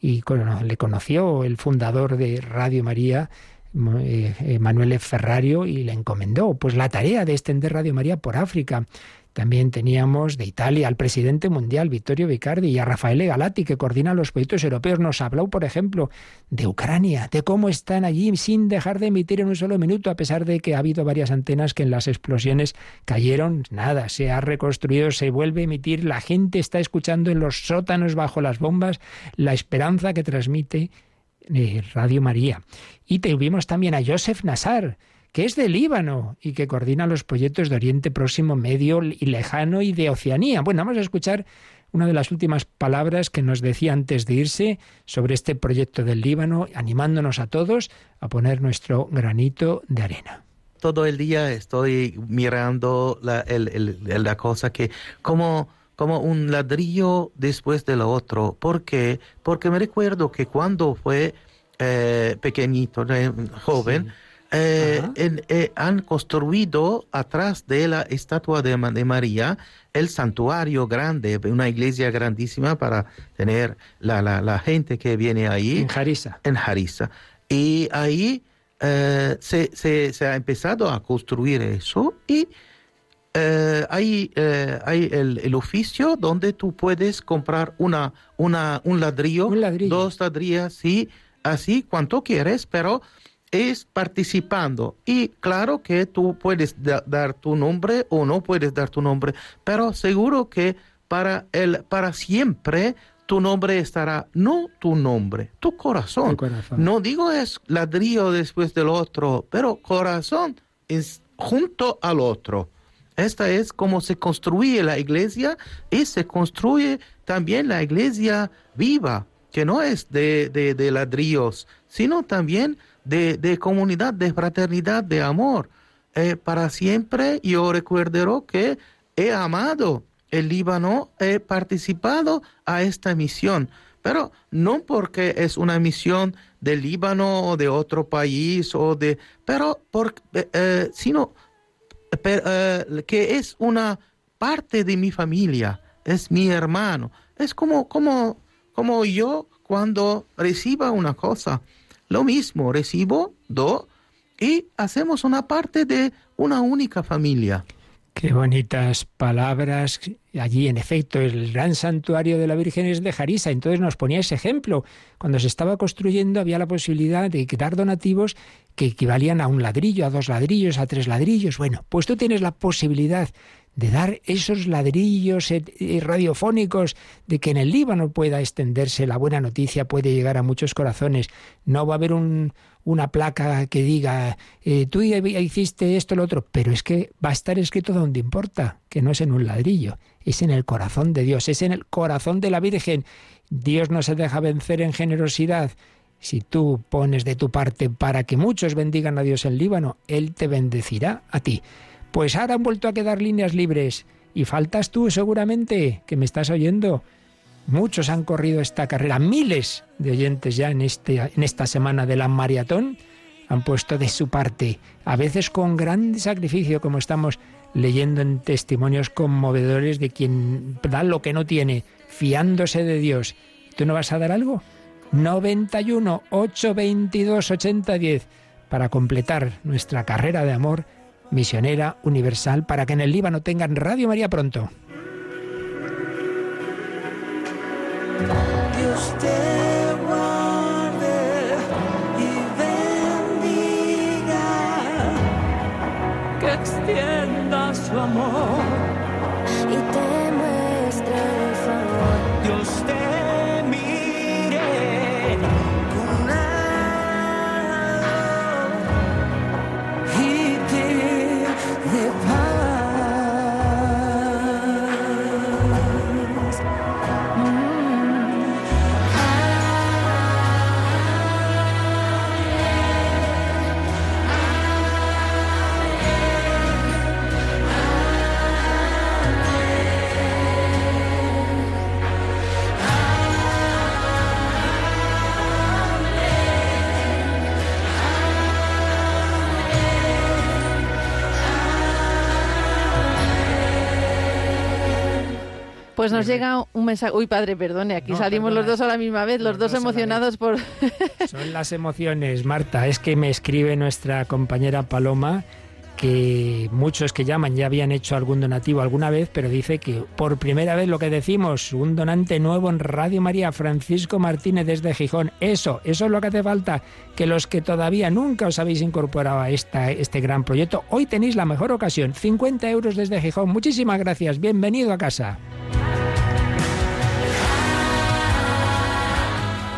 y le conoció el fundador de Radio María, eh, Manuel Ferrario, y le encomendó pues la tarea de extender Radio María por África. También teníamos de Italia al presidente mundial, Vittorio Vicardi, y a Rafael Galati, que coordina los proyectos europeos. Nos habló, por ejemplo, de Ucrania, de cómo están allí sin dejar de emitir en un solo minuto, a pesar de que ha habido varias antenas que en las explosiones cayeron. Nada, se ha reconstruido, se vuelve a emitir. La gente está escuchando en los sótanos bajo las bombas la esperanza que transmite eh, Radio María. Y tuvimos también a Joseph Nassar, que es de Líbano y que coordina los proyectos de Oriente Próximo, Medio y Lejano y de Oceanía. Bueno, vamos a escuchar una de las últimas palabras que nos decía antes de irse sobre este proyecto del Líbano, animándonos a todos a poner nuestro granito de arena. Todo el día estoy mirando la, el, el, la cosa que como como un ladrillo después de lo otro. ¿Por qué? Porque me recuerdo que cuando fue eh, pequeñito, joven, sí eh, en, eh, han construido atrás de la estatua de, de, María el santuario grande, una iglesia grandísima para tener la, la, la gente que viene ahí. En Jarisa. En Jarisa. Y ahí eh, se, se, se, ha empezado a construir eso y eh, hay, eh, hay el, el, oficio donde tú puedes comprar una, una, un, ladrillo, un ladrillo, dos ladrillas, sí, así cuanto quieres, pero es participando. Y claro que tú puedes da, dar tu nombre o no puedes dar tu nombre, pero seguro que para, el, para siempre tu nombre estará, no tu nombre, tu corazón. Tu corazón. No digo es ladrillo después del otro, pero corazón es junto al otro. Esta es como se construye la iglesia y se construye también la iglesia viva, que no es de, de, de ladrillos, sino también de, comunidad, de fraternidad, de amor. Eh, para siempre yo recuerdo que he amado el Líbano, he participado a esta misión, pero no porque es una misión del Líbano o de otro país, o de, pero por, eh, eh, sino que es una parte de mi familia, es mi hermano. Es como, como, como yo cuando reciba una cosa, lo mismo, recibo, do, y hacemos una parte de una única familia. Qué bonitas palabras. Allí, en efecto, el gran santuario de la Virgen es de Jarisa. Entonces nos ponía ese ejemplo. Cuando se estaba construyendo había la posibilidad de dar donativos que equivalían a un ladrillo, a dos ladrillos, a tres ladrillos. Bueno, pues tú tienes la posibilidad de dar esos ladrillos radiofónicos, de que en el Líbano pueda extenderse la buena noticia, puede llegar a muchos corazones. No va a haber un, una placa que diga, eh, tú hiciste esto, lo otro, pero es que va a estar escrito donde importa, que no es en un ladrillo, es en el corazón de Dios, es en el corazón de la Virgen. Dios no se deja vencer en generosidad. Si tú pones de tu parte para que muchos bendigan a Dios en Líbano, Él te bendecirá a ti. Pues ahora han vuelto a quedar líneas libres y faltas tú seguramente, que me estás oyendo. Muchos han corrido esta carrera, miles de oyentes ya en, este, en esta semana de la maratón han puesto de su parte, a veces con gran sacrificio, como estamos leyendo en testimonios conmovedores de quien da lo que no tiene, fiándose de Dios. ¿Tú no vas a dar algo? 91 822 8010 para completar nuestra carrera de amor misionera universal para que en el Líbano tengan Radio María pronto. Extienda su amor Pues nos llega un mensaje. Uy, padre, perdone, aquí No, salimos perdona, los dos a la misma vez, los, los dos emocionados por. [LAUGHS] Son las emociones, Marta. Es que me escribe nuestra compañera Paloma que muchos que llaman ya habían hecho algún donativo alguna vez, pero dice que por primera vez lo que decimos, un donante nuevo en Radio María, Francisco Martínez desde Gijón. Eso, eso es lo que hace falta, que los que todavía nunca os habéis incorporado a esta, este gran proyecto, hoy tenéis la mejor ocasión, 50 euros desde Gijón. Muchísimas gracias, bienvenido a casa.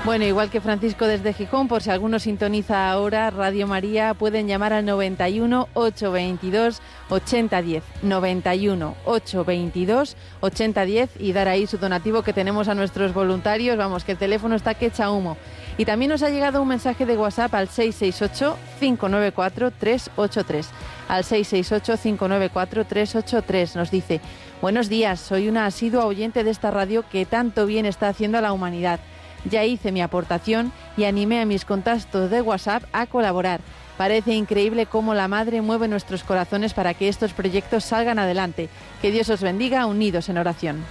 Bueno, igual que Francisco desde Gijón, por si alguno sintoniza ahora Radio María, pueden llamar al 91 822 8010. 91 822 8010 y dar ahí su donativo que tenemos a nuestros voluntarios. Vamos, que el teléfono está que echa humo. Y también nos ha llegado un mensaje de WhatsApp al 668 594 383. Al 668 594 383 nos dice: Buenos días, soy una asidua oyente de esta radio que tanto bien está haciendo a la humanidad. Ya hice mi aportación y animé a mis contactos de WhatsApp a colaborar. Parece increíble cómo la Madre mueve nuestros corazones para que estos proyectos salgan adelante. Que Dios os bendiga unidos en oración.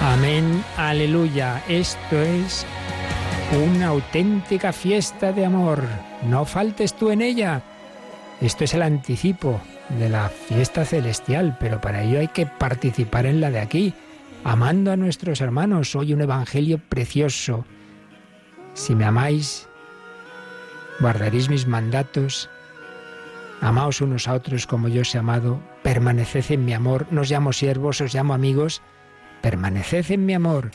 Amén, aleluya. Esto es una auténtica fiesta de amor. No faltes tú en ella. Esto es el anticipo de la fiesta celestial, pero para ello hay que participar en la de aquí, amando a nuestros hermanos. Hoy un evangelio precioso. Si me amáis, guardaréis mis mandatos. Amaos unos a otros como yo os he amado. Permaneced en mi amor. No os llamo siervos, os llamo amigos. Permaneced en mi amor.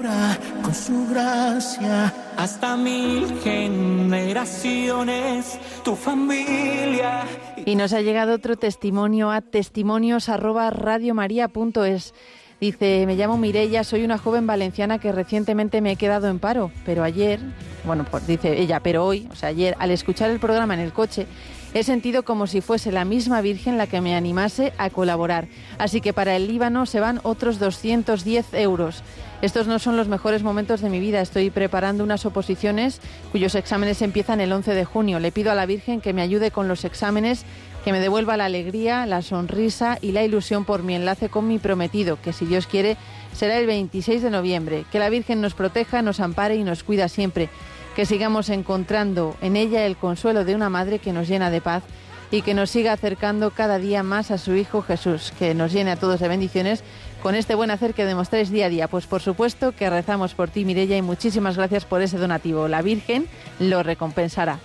Cubra con su gracia hasta mil generaciones, tu familia. Y nos ha llegado otro testimonio a testimonios@radiomaria.es. Dice, me llamo Mirella, soy una joven valenciana que recientemente me he quedado en paro, pero ayer, bueno, pues dice ella, pero hoy, o sea, ayer, al escuchar el programa en el coche, he sentido como si fuese la misma Virgen la que me animase a colaborar. Así que para el Líbano se van otros 210 euros. Estos no son los mejores momentos de mi vida. Estoy preparando unas oposiciones cuyos exámenes empiezan el 11 de junio. Le pido a la Virgen que me ayude con los exámenes, que me devuelva la alegría, la sonrisa y la ilusión por mi enlace con mi prometido, que si Dios quiere será el 26 de noviembre. Que la Virgen nos proteja, nos ampare y nos cuida siempre. Que sigamos encontrando en ella el consuelo de una madre que nos llena de paz y que nos siga acercando cada día más a su Hijo Jesús, que nos llene a todos de bendiciones con este buen hacer que demostráis día a día. Pues por supuesto que rezamos por ti, Mirella, y muchísimas gracias por ese donativo. La Virgen lo recompensará.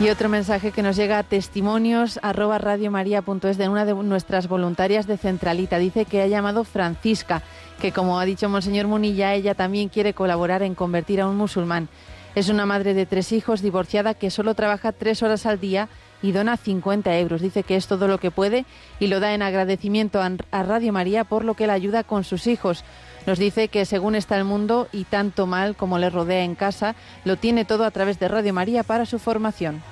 Y otro mensaje que nos llega a testimonios arroba de una de nuestras voluntarias de Centralita. Dice que ha llamado Francisca, que como ha dicho Monseñor Munilla, ella también quiere colaborar en convertir a un musulmán. Es una madre de tres hijos, divorciada, que solo trabaja tres horas al día y dona 50 euros. Dice que es todo lo que puede y lo da en agradecimiento a Radio María por lo que la ayuda con sus hijos. Nos dice que según está el mundo y tanto mal como le rodea en casa, lo tiene todo a través de Radio María para su formación.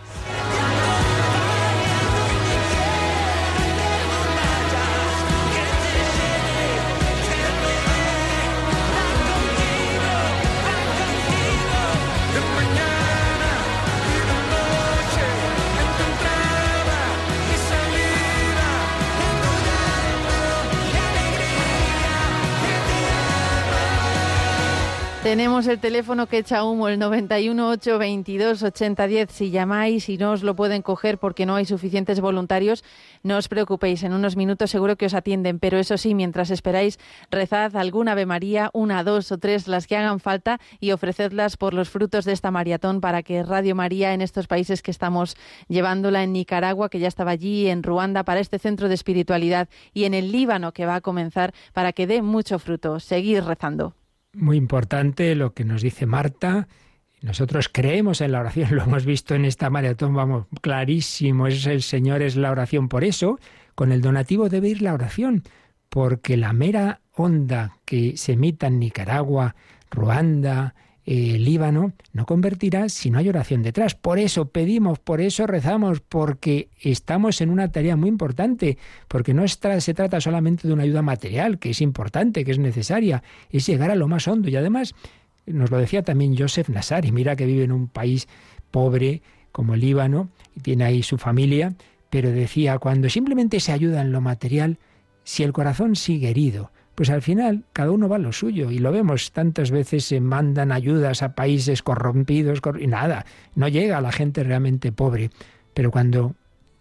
Tenemos el teléfono que echa humo, el 91 822 8010. Si llamáis y no os lo pueden coger porque no hay suficientes voluntarios, no os preocupéis. En unos minutos seguro que os atienden. Pero eso sí, mientras esperáis, rezad alguna Ave María, una, dos o tres, las que hagan falta y ofrecedlas por los frutos de esta maratón para que Radio María en estos países que estamos llevándola en Nicaragua, que ya estaba allí, en Ruanda, para este centro de espiritualidad y en el Líbano que va a comenzar para que dé mucho fruto. Seguid rezando. Muy importante lo que nos dice Marta. Nosotros creemos en la oración, [LAUGHS] lo hemos visto en esta maratón, vamos, clarísimo, es el Señor, es la oración. Por eso, con el donativo debe ir la oración, porque la mera onda que se emita en Nicaragua, Ruanda, eh, el Líbano no convertirá si no hay oración detrás. Por eso pedimos, por eso rezamos, porque estamos en una tarea muy importante, porque no se trata solamente de una ayuda material, que es importante, que es necesaria, es llegar a lo más hondo. Y además, nos lo decía también Joseph Nassar, y mira que vive en un país pobre como el Líbano, y tiene ahí su familia, pero decía, cuando simplemente se ayuda en lo material, si el corazón sigue herido, pues al final cada uno va a lo suyo y lo vemos tantas veces se mandan ayudas a países corrompidos y nada, no llega a la gente realmente pobre, pero cuando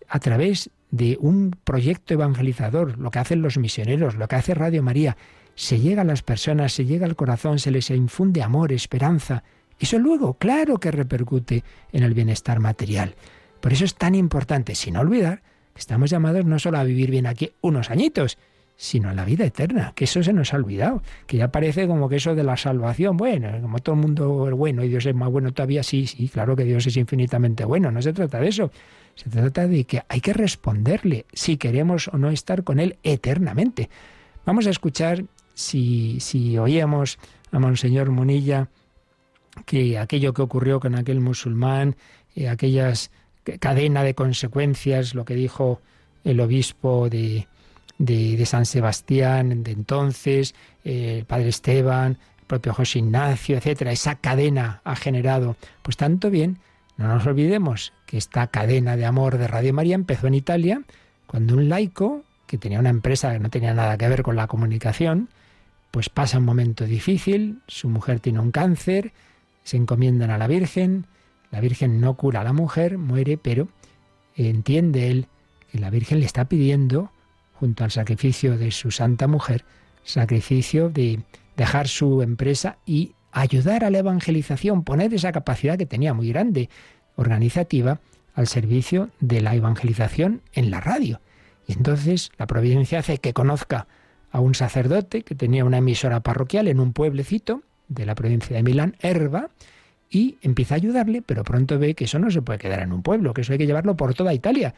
a través de un proyecto evangelizador, lo que hacen los misioneros, lo que hace Radio María, se llega a las personas, se llega al corazón, se les infunde amor, esperanza, eso luego, claro que repercute en el bienestar material. Por eso es tan importante, sin olvidar, que estamos llamados no solo a vivir bien aquí unos añitos, sino a la vida eterna, que eso se nos ha olvidado, que ya parece como que eso de la salvación, bueno, como todo el mundo es bueno y Dios es más bueno todavía, sí, sí, claro que Dios es infinitamente bueno, no se trata de eso, se trata de que hay que responderle si queremos o no estar con Él eternamente. Vamos a escuchar, si, si oíamos a Monseñor Munilla, que aquello que ocurrió con aquel musulmán, eh, aquellas cadena de consecuencias, lo que dijo el obispo de, de, San Sebastián de entonces, eh, el padre Esteban, el propio José Ignacio, etcétera, esa cadena ha generado, pues tanto bien, no nos olvidemos que esta cadena de amor de Radio María empezó en Italia, cuando un laico, que tenía una empresa que no tenía nada que ver con la comunicación, pues pasa un momento difícil, su mujer tiene un cáncer, se encomiendan a la Virgen, la Virgen no cura a la mujer, muere, pero entiende él que la Virgen le está pidiendo junto al sacrificio de su santa mujer, sacrificio de dejar su empresa y ayudar a la evangelización, poner esa capacidad que tenía muy grande, organizativa, al servicio de la evangelización en la radio. Y entonces la providencia hace que conozca a un sacerdote que tenía una emisora parroquial en un pueblecito de la provincia de Milán, Herba, y empieza a ayudarle, pero pronto ve que eso no se puede quedar en un pueblo, que eso hay que llevarlo por toda Italia.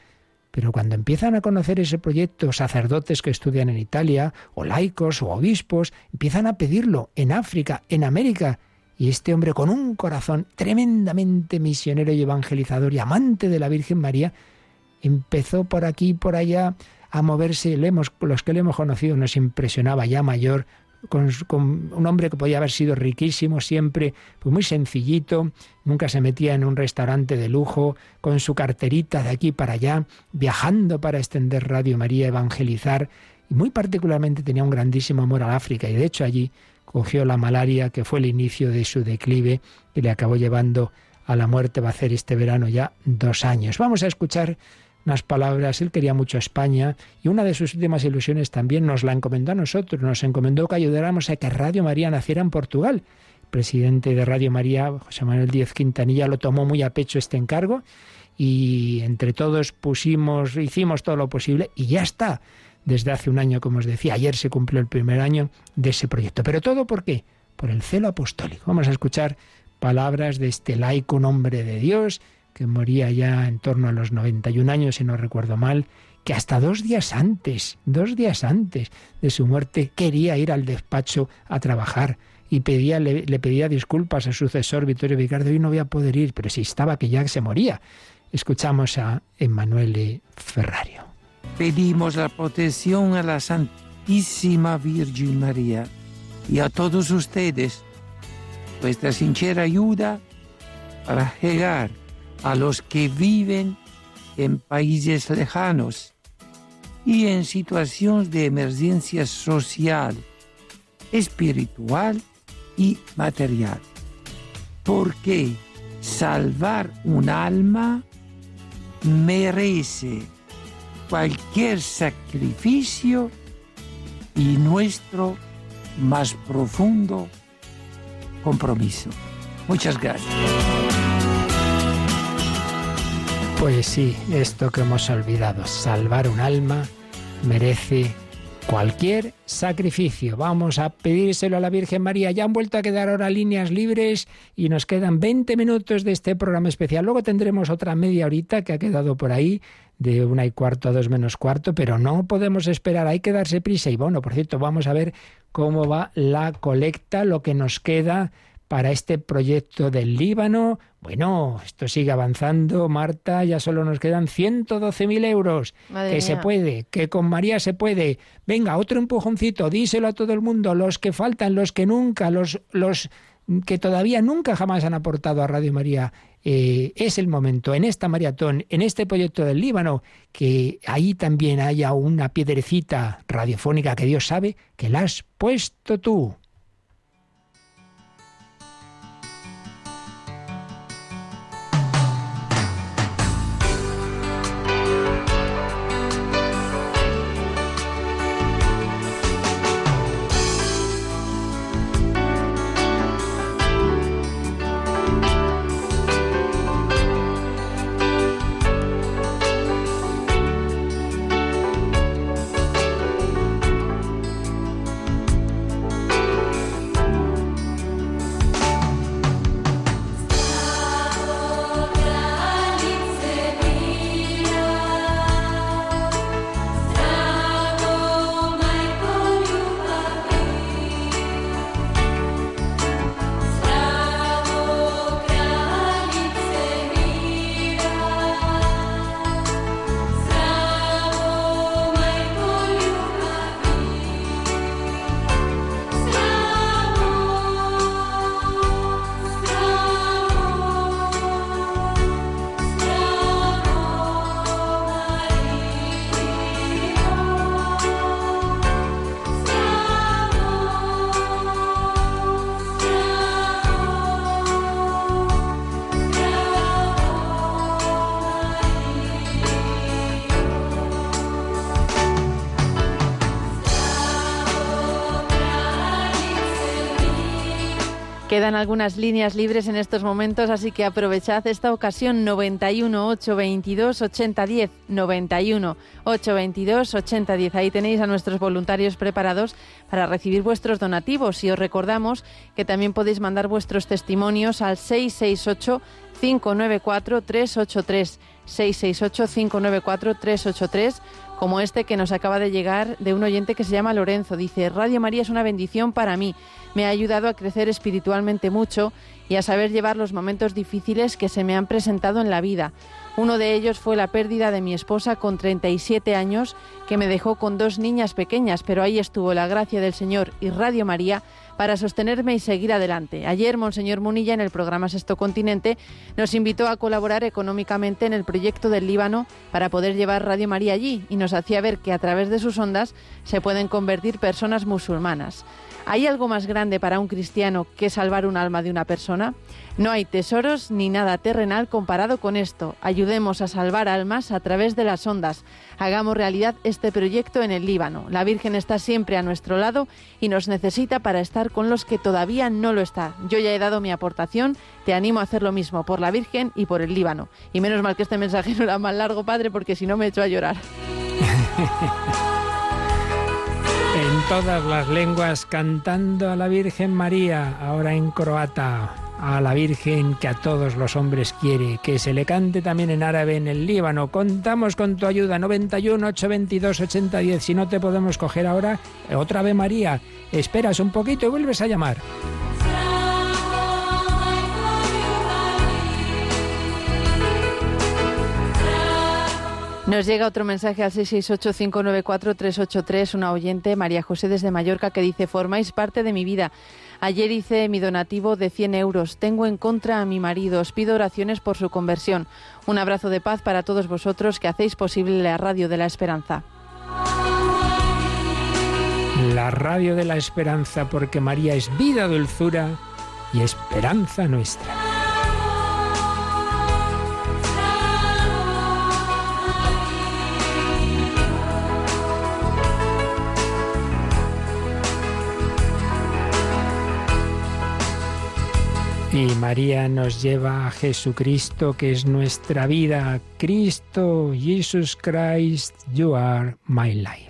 Pero cuando empiezan a conocer ese proyecto sacerdotes que estudian en Italia, o laicos, o obispos, empiezan a pedirlo en África, en América. Y este hombre con un corazón tremendamente misionero y evangelizador y amante de la Virgen María, empezó por aquí y por allá a moverse. los que le hemos conocido nos impresionaba ya mayor, con, un hombre que podía haber sido riquísimo siempre, pues muy sencillito, nunca se metía en un restaurante de lujo, con su carterita de aquí para allá, viajando para extender Radio María, evangelizar, y muy particularmente tenía un grandísimo amor al África, y de hecho allí cogió la malaria, que fue el inicio de su declive, y le acabó llevando a la muerte, va a hacer este verano ya dos años. Vamos a escuchar unas palabras. Él quería mucho a España y una de sus últimas ilusiones también nos la encomendó a nosotros. Nos encomendó que ayudáramos a que Radio María naciera en Portugal. El presidente de Radio María, José Manuel Díez Quintanilla, lo tomó muy a pecho este encargo y entre todos pusimos, hicimos todo lo posible y ya está. Desde hace un año, como os decía, ayer se cumplió el primer año de ese proyecto. Pero todo por qué? Por el celo apostólico. Vamos a escuchar palabras de este laico, nombre de Dios, que moría ya en torno a los 91 años, si no recuerdo mal, que hasta dos días antes, dos días antes de su muerte, quería ir al despacho a trabajar y pedía, le, pedía disculpas a su sucesor Vittorio Vicardo, y no voy a poder ir, pero si estaba que ya se moría. Escuchamos a Emanuele Ferrario. Pedimos la protección a la Santísima Virgen María y a todos ustedes, vuestra sincera ayuda para llegar a los que viven en países lejanos y en situaciones de emergencia social, espiritual y material. Porque salvar un alma merece cualquier sacrificio y nuestro más profundo compromiso. Muchas gracias. Pues sí, esto que hemos olvidado, salvar un alma merece cualquier sacrificio. Vamos a pedírselo a la Virgen María. Ya han vuelto a quedar ahora líneas libres y nos quedan 20 minutos de este programa especial. Luego tendremos otra media horita que ha quedado por ahí, de una y cuarto a dos menos cuarto, pero no podemos esperar, hay que darse prisa. Y bueno, por cierto, vamos a ver cómo va la colecta, lo que nos queda para este proyecto del Líbano. Bueno, esto sigue avanzando, Marta, ya solo nos quedan 112.000 euros. Madre que se puede, que con María se puede. Venga, otro empujoncito, díselo a todo el mundo, los que faltan, los que nunca, los, los que todavía nunca jamás han aportado a Radio María. Eh, es el momento, en esta maratón, en este proyecto del Líbano, que ahí también haya una piedrecita radiofónica que Dios sabe que la has puesto tú. Quedan algunas líneas libres en estos momentos, así que aprovechad esta ocasión 91 822 8010 91 822 8010. Ahí tenéis a nuestros voluntarios preparados para recibir vuestros donativos. Y os recordamos que también podéis mandar vuestros testimonios al 668 594 383 668 594 383 como este que nos acaba de llegar de un oyente que se llama Lorenzo. Dice, Radio María es una bendición para mí. Me ha ayudado a crecer espiritualmente mucho y a saber llevar los momentos difíciles que se me han presentado en la vida. Uno de ellos fue la pérdida de mi esposa con 37 años, que me dejó con dos niñas pequeñas, pero ahí estuvo la gracia del Señor y Radio María para sostenerme y seguir adelante. Ayer, Monseñor Munilla, en el programa Sexto Continente, nos invitó a colaborar económicamente en el proyecto del Líbano para poder llevar Radio María allí y nos hacía ver que a través de sus ondas se pueden convertir personas musulmanas. ¿Hay algo más grande para un cristiano que salvar un alma de una persona? No hay tesoros ni nada terrenal comparado con esto. Ayudemos a salvar almas a través de las ondas. Hagamos realidad este proyecto en el Líbano. La Virgen está siempre a nuestro lado y nos necesita para estar con los que todavía no lo está. Yo ya he dado mi aportación, te animo a hacer lo mismo por la Virgen y por el Líbano. Y menos mal que este mensaje [LAUGHS] no era más largo, Padre, porque si no me echo a llorar. [LAUGHS] Todas las lenguas cantando a la Virgen María, ahora en croata, a la Virgen que a todos los hombres quiere, que se le cante también en árabe en el Líbano. Contamos con tu ayuda, 91 822 8010. Si no te podemos coger ahora, otra vez María. Esperas un poquito y vuelves a llamar. Nos llega otro mensaje al 668-594-383, una oyente, María José desde Mallorca, que dice, formáis parte de mi vida. Ayer hice mi donativo de 100 euros. Tengo en contra a mi marido. Os pido oraciones por su conversión. Un abrazo de paz para todos vosotros que hacéis posible la radio de la esperanza. La radio de la esperanza, porque María es vida, dulzura y esperanza nuestra. Y María nos lleva a Jesucristo, que es nuestra vida. Cristo, Jesus Christ, you are my life.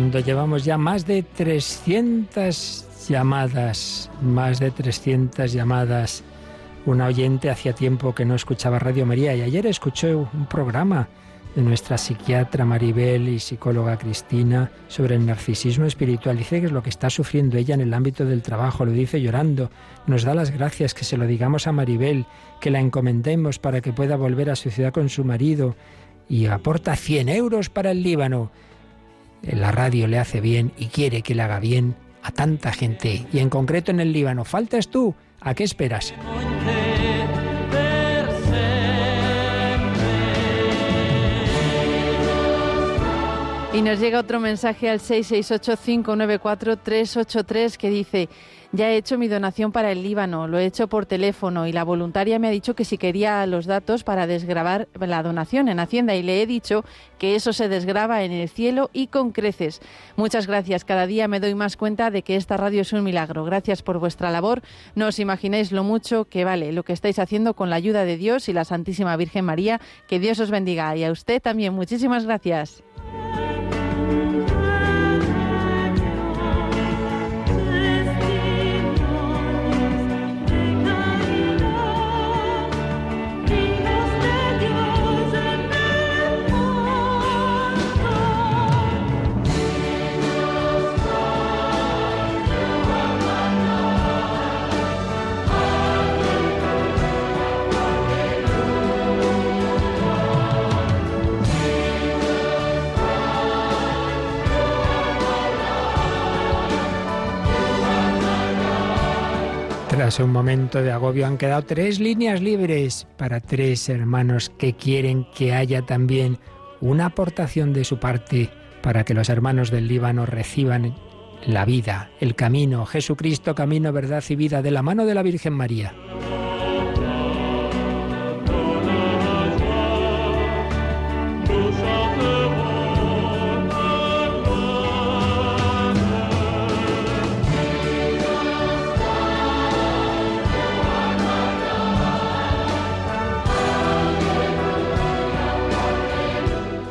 Cuando llevamos ya más de 300 llamadas, más de 300 llamadas. Una oyente hacía tiempo que no escuchaba Radio María y ayer escuchó un programa de nuestra psiquiatra Maribel y psicóloga Cristina sobre el narcisismo espiritual. Dice que es lo que está sufriendo ella en el ámbito del trabajo, lo dice llorando. Nos da las gracias que se lo digamos a Maribel, que la encomendemos para que pueda volver a su ciudad con su marido y aporta 100 euros para el Líbano. La radio le hace bien y quiere que le haga bien a tanta gente y en concreto en el Líbano. ¿Faltas tú? ¿A qué esperas? Y nos llega otro mensaje al 668-594-383 que dice, ya he hecho mi donación para el Líbano, lo he hecho por teléfono y la voluntaria me ha dicho que si quería los datos para desgrabar la donación en Hacienda y le he dicho que eso se desgraba en el cielo y con creces. Muchas gracias, cada día me doy más cuenta de que esta radio es un milagro. Gracias por vuestra labor, no os imagináis lo mucho que vale lo que estáis haciendo con la ayuda de Dios y la Santísima Virgen María. Que Dios os bendiga y a usted también. Muchísimas gracias. Tras un momento de agobio han quedado tres líneas libres para tres hermanos que quieren que haya también una aportación de su parte para que los hermanos del Líbano reciban la vida, el camino, Jesucristo, camino, verdad y vida de la mano de la Virgen María.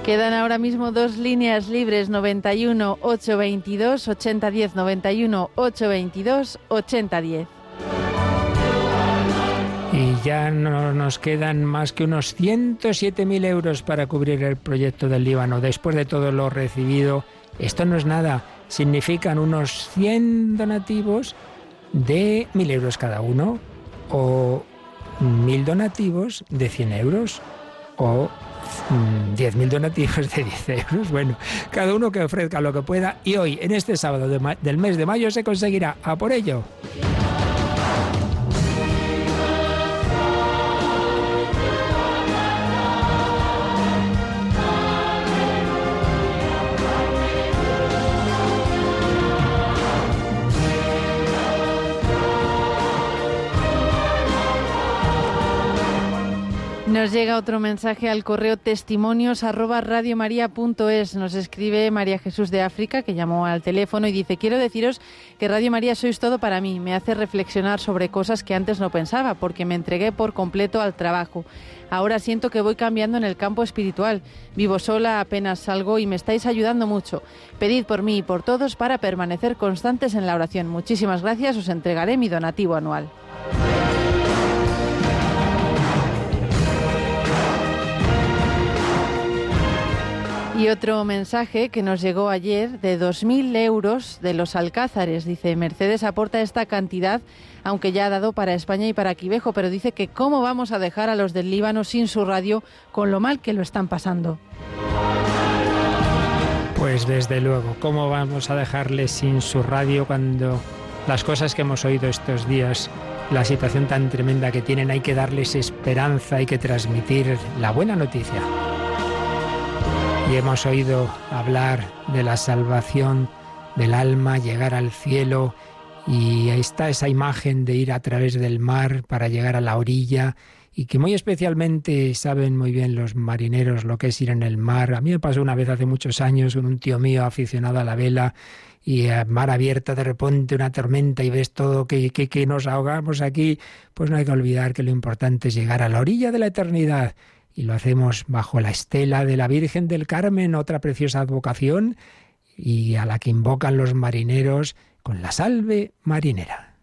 Quedan ahora mismo dos líneas libres 91 822 8010 91 822 8010. Y ya no nos quedan más que unos 107.000 euros para cubrir el proyecto del Líbano. Después de todo lo recibido, esto no es nada. Significan unos 100 donativos de 1.000 euros cada uno, o 1.000 donativos de 100 euros, o 10.000 donativos de 10 euros. Bueno, cada uno que ofrezca lo que pueda y hoy, en este sábado del mes de mayo, se conseguirá. A por ello. Llega otro mensaje al correo testimonios arroba radiomaria.es. Nos escribe María Jesús de África, que llamó al teléfono y dice, quiero deciros que Radio María sois todo para mí. Me hace reflexionar sobre cosas que antes no pensaba, porque me entregué por completo al trabajo. Ahora siento que voy cambiando en el campo espiritual. Vivo sola, apenas salgo y me estáis ayudando mucho. Pedid por mí y por todos para permanecer constantes en la oración. Muchísimas gracias, os entregaré mi donativo anual. Y otro mensaje que nos llegó ayer de 2.000 euros de los Alcázares. Dice, Mercedes aporta esta cantidad, aunque ya ha dado para España y para Quivejo, pero dice que cómo vamos a dejar a los del Líbano sin su radio con lo mal que lo están pasando. Pues desde luego, ¿cómo vamos a dejarles sin su radio cuando las cosas que hemos oído estos días, la situación tan tremenda que tienen, hay que darles esperanza, hay que transmitir la buena noticia? Y hemos oído hablar de la salvación del alma, llegar al cielo, y ahí está esa imagen de ir a través del mar para llegar a la orilla, y que muy especialmente saben muy bien los marineros lo que es ir en el mar. A mí me pasó una vez hace muchos años con un tío mío aficionado a la vela y a mar abierta de repente una tormenta y ves todo que, que, que nos ahogamos aquí, pues no hay que olvidar que lo importante es llegar a la orilla de la eternidad y lo hacemos bajo la estela de la Virgen del Carmen, otra preciosa advocación y a la que invocan los marineros con la salve marinera.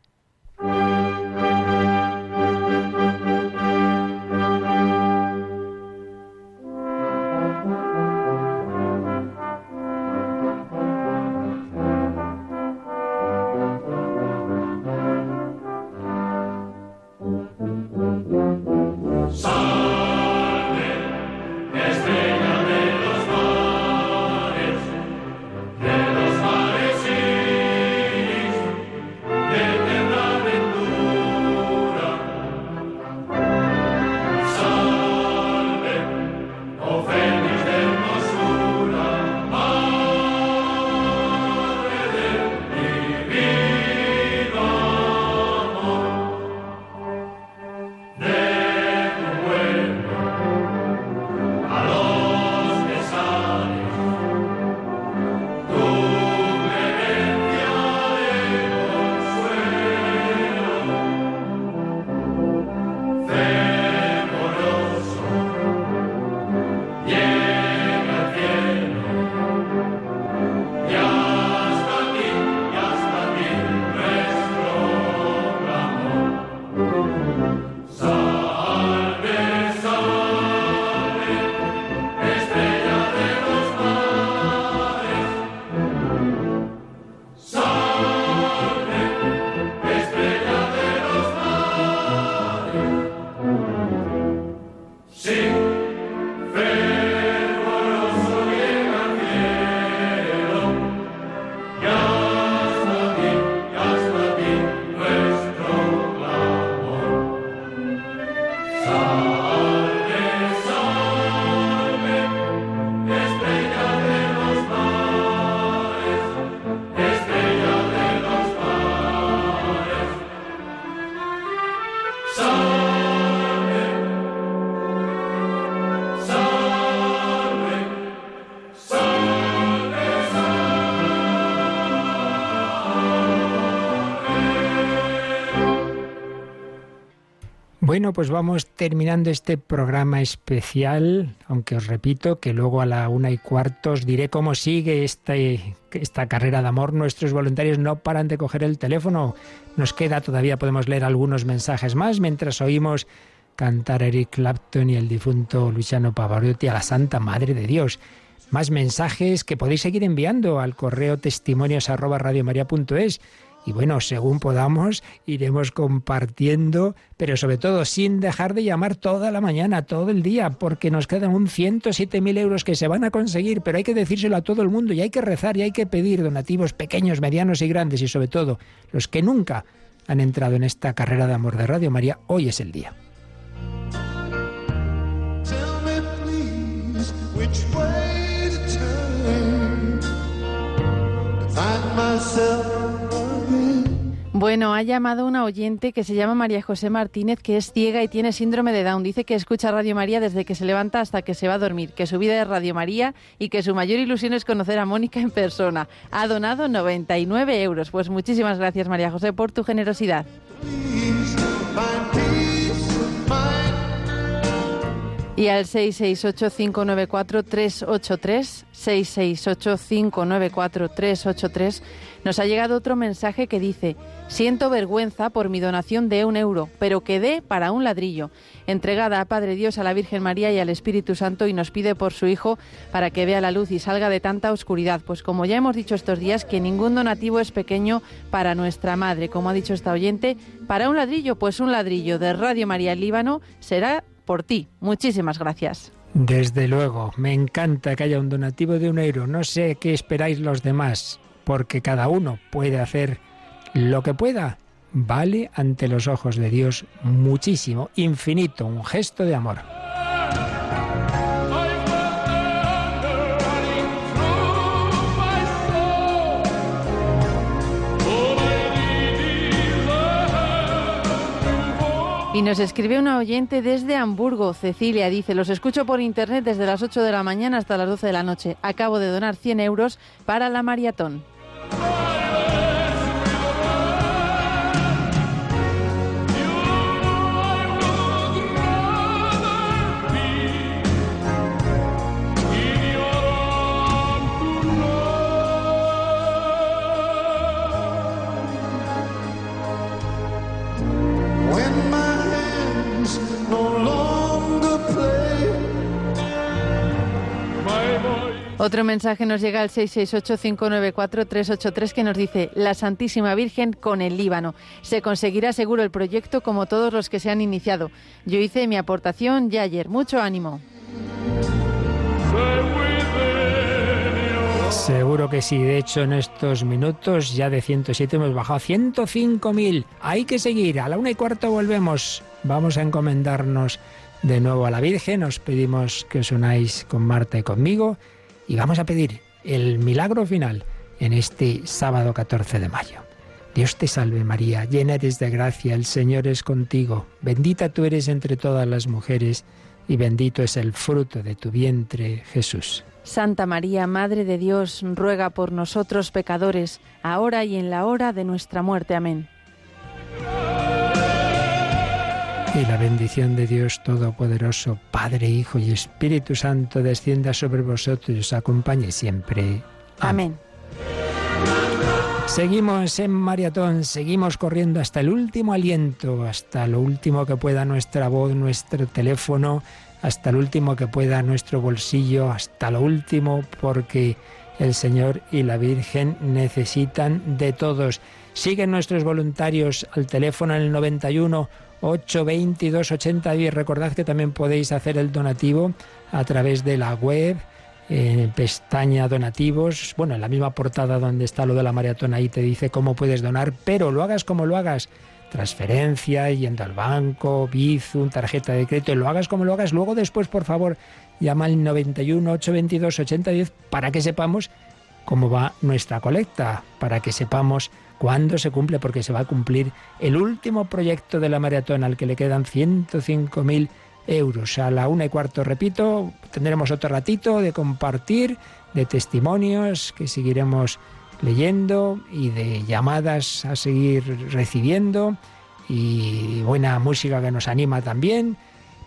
Bueno, pues vamos terminando este programa especial, aunque os repito que luego a la una y cuarto os diré cómo sigue este, esta carrera de amor. Nuestros voluntarios no paran de coger el teléfono. Nos queda todavía, podemos leer algunos mensajes más mientras oímos cantar Eric Clapton y el difunto Luciano Pavarotti a la Santa Madre de Dios. Más mensajes que podéis seguir enviando al correo testimonios arroba radiomaria.es y bueno, según podamos, iremos compartiendo, pero sobre todo sin dejar de llamar toda la mañana, todo el día, porque nos quedan un 107.000 euros que se van a conseguir, pero hay que decírselo a todo el mundo y hay que rezar y hay que pedir donativos pequeños, medianos y grandes y sobre todo los que nunca han entrado en esta carrera de amor de Radio María, hoy es el día. Bueno, ha llamado una oyente que se llama María José Martínez, que es ciega y tiene síndrome de Down. Dice que escucha Radio María desde que se levanta hasta que se va a dormir, que su vida es Radio María y que su mayor ilusión es conocer a Mónica en persona. Ha donado 99 euros. Pues muchísimas gracias, María José, por tu generosidad. Y al 668-594-383, 668-594-383, nos ha llegado otro mensaje que dice, siento vergüenza por mi donación de un euro, pero quedé para un ladrillo, entregada a Padre Dios, a la Virgen María y al Espíritu Santo y nos pide por su Hijo para que vea la luz y salga de tanta oscuridad. Pues como ya hemos dicho estos días, que ningún donativo es pequeño para nuestra Madre. Como ha dicho esta oyente, para un ladrillo, pues un ladrillo de Radio María Líbano será por ti. Muchísimas gracias. Desde luego, me encanta que haya un donativo de un euro. No sé qué esperáis los demás, porque cada uno puede hacer lo que pueda. Vale ante los ojos de Dios muchísimo, infinito, un gesto de amor. Y nos escribe una oyente desde Hamburgo, Cecilia, dice, los escucho por internet desde las 8 de la mañana hasta las 12 de la noche. Acabo de donar 100 euros para la maratón. Otro mensaje nos llega al 668-594-383 que nos dice La Santísima Virgen con el Líbano. Se conseguirá seguro el proyecto como todos los que se han iniciado. Yo hice mi aportación ya ayer. Mucho ánimo. Seguro que sí. De hecho, en estos minutos ya de 107 hemos bajado a 105.000. Hay que seguir. A la una y cuarto volvemos. Vamos a encomendarnos de nuevo a la Virgen. Os pedimos que os unáis con Marta y conmigo. Y vamos a pedir el milagro final en este sábado 14 de mayo. Dios te salve María, llena eres de gracia, el Señor es contigo. Bendita tú eres entre todas las mujeres y bendito es el fruto de tu vientre, Jesús. Santa María, Madre de Dios, ruega por nosotros pecadores, ahora y en la hora de nuestra muerte. Amén. Y la bendición de Dios Todopoderoso, Padre, Hijo y Espíritu Santo, descienda sobre vosotros y os acompañe siempre. Amén. Seguimos en maratón, seguimos corriendo hasta el último aliento, hasta lo último que pueda nuestra voz, nuestro teléfono, hasta el último que pueda nuestro bolsillo, hasta lo último, porque el Señor y la Virgen necesitan de todos. Siguen nuestros voluntarios al teléfono en el 91 822 8010. Recordad que también podéis hacer el donativo a través de la web en pestaña donativos, bueno, en la misma portada donde está lo de la maratona, ahí te dice cómo puedes donar, pero lo hagas como lo hagas, transferencia, yendo al banco, Bizum, tarjeta de crédito, y lo hagas como lo hagas, luego después, por favor, llama al 91 822 8010 para que sepamos cómo va nuestra colecta, para que sepamos cuándo se cumple, porque se va a cumplir el último proyecto de la maratona, al que le quedan 105.000 euros. A la una y cuarto, repito, tendremos otro ratito de compartir, de testimonios que seguiremos leyendo y de llamadas a seguir recibiendo y buena música que nos anima también.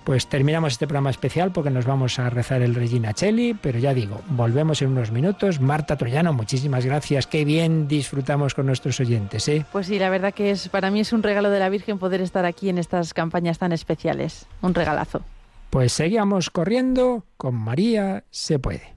Pues terminamos este programa especial porque nos vamos a rezar el Regina Cheli, pero ya digo, volvemos en unos minutos. Marta Troyano, muchísimas gracias. Qué bien disfrutamos con nuestros oyentes, ¿eh? Pues sí, la verdad que es para mí es un regalo de la Virgen poder estar aquí en estas campañas tan especiales. Un regalazo. Pues seguimos corriendo con María se puede.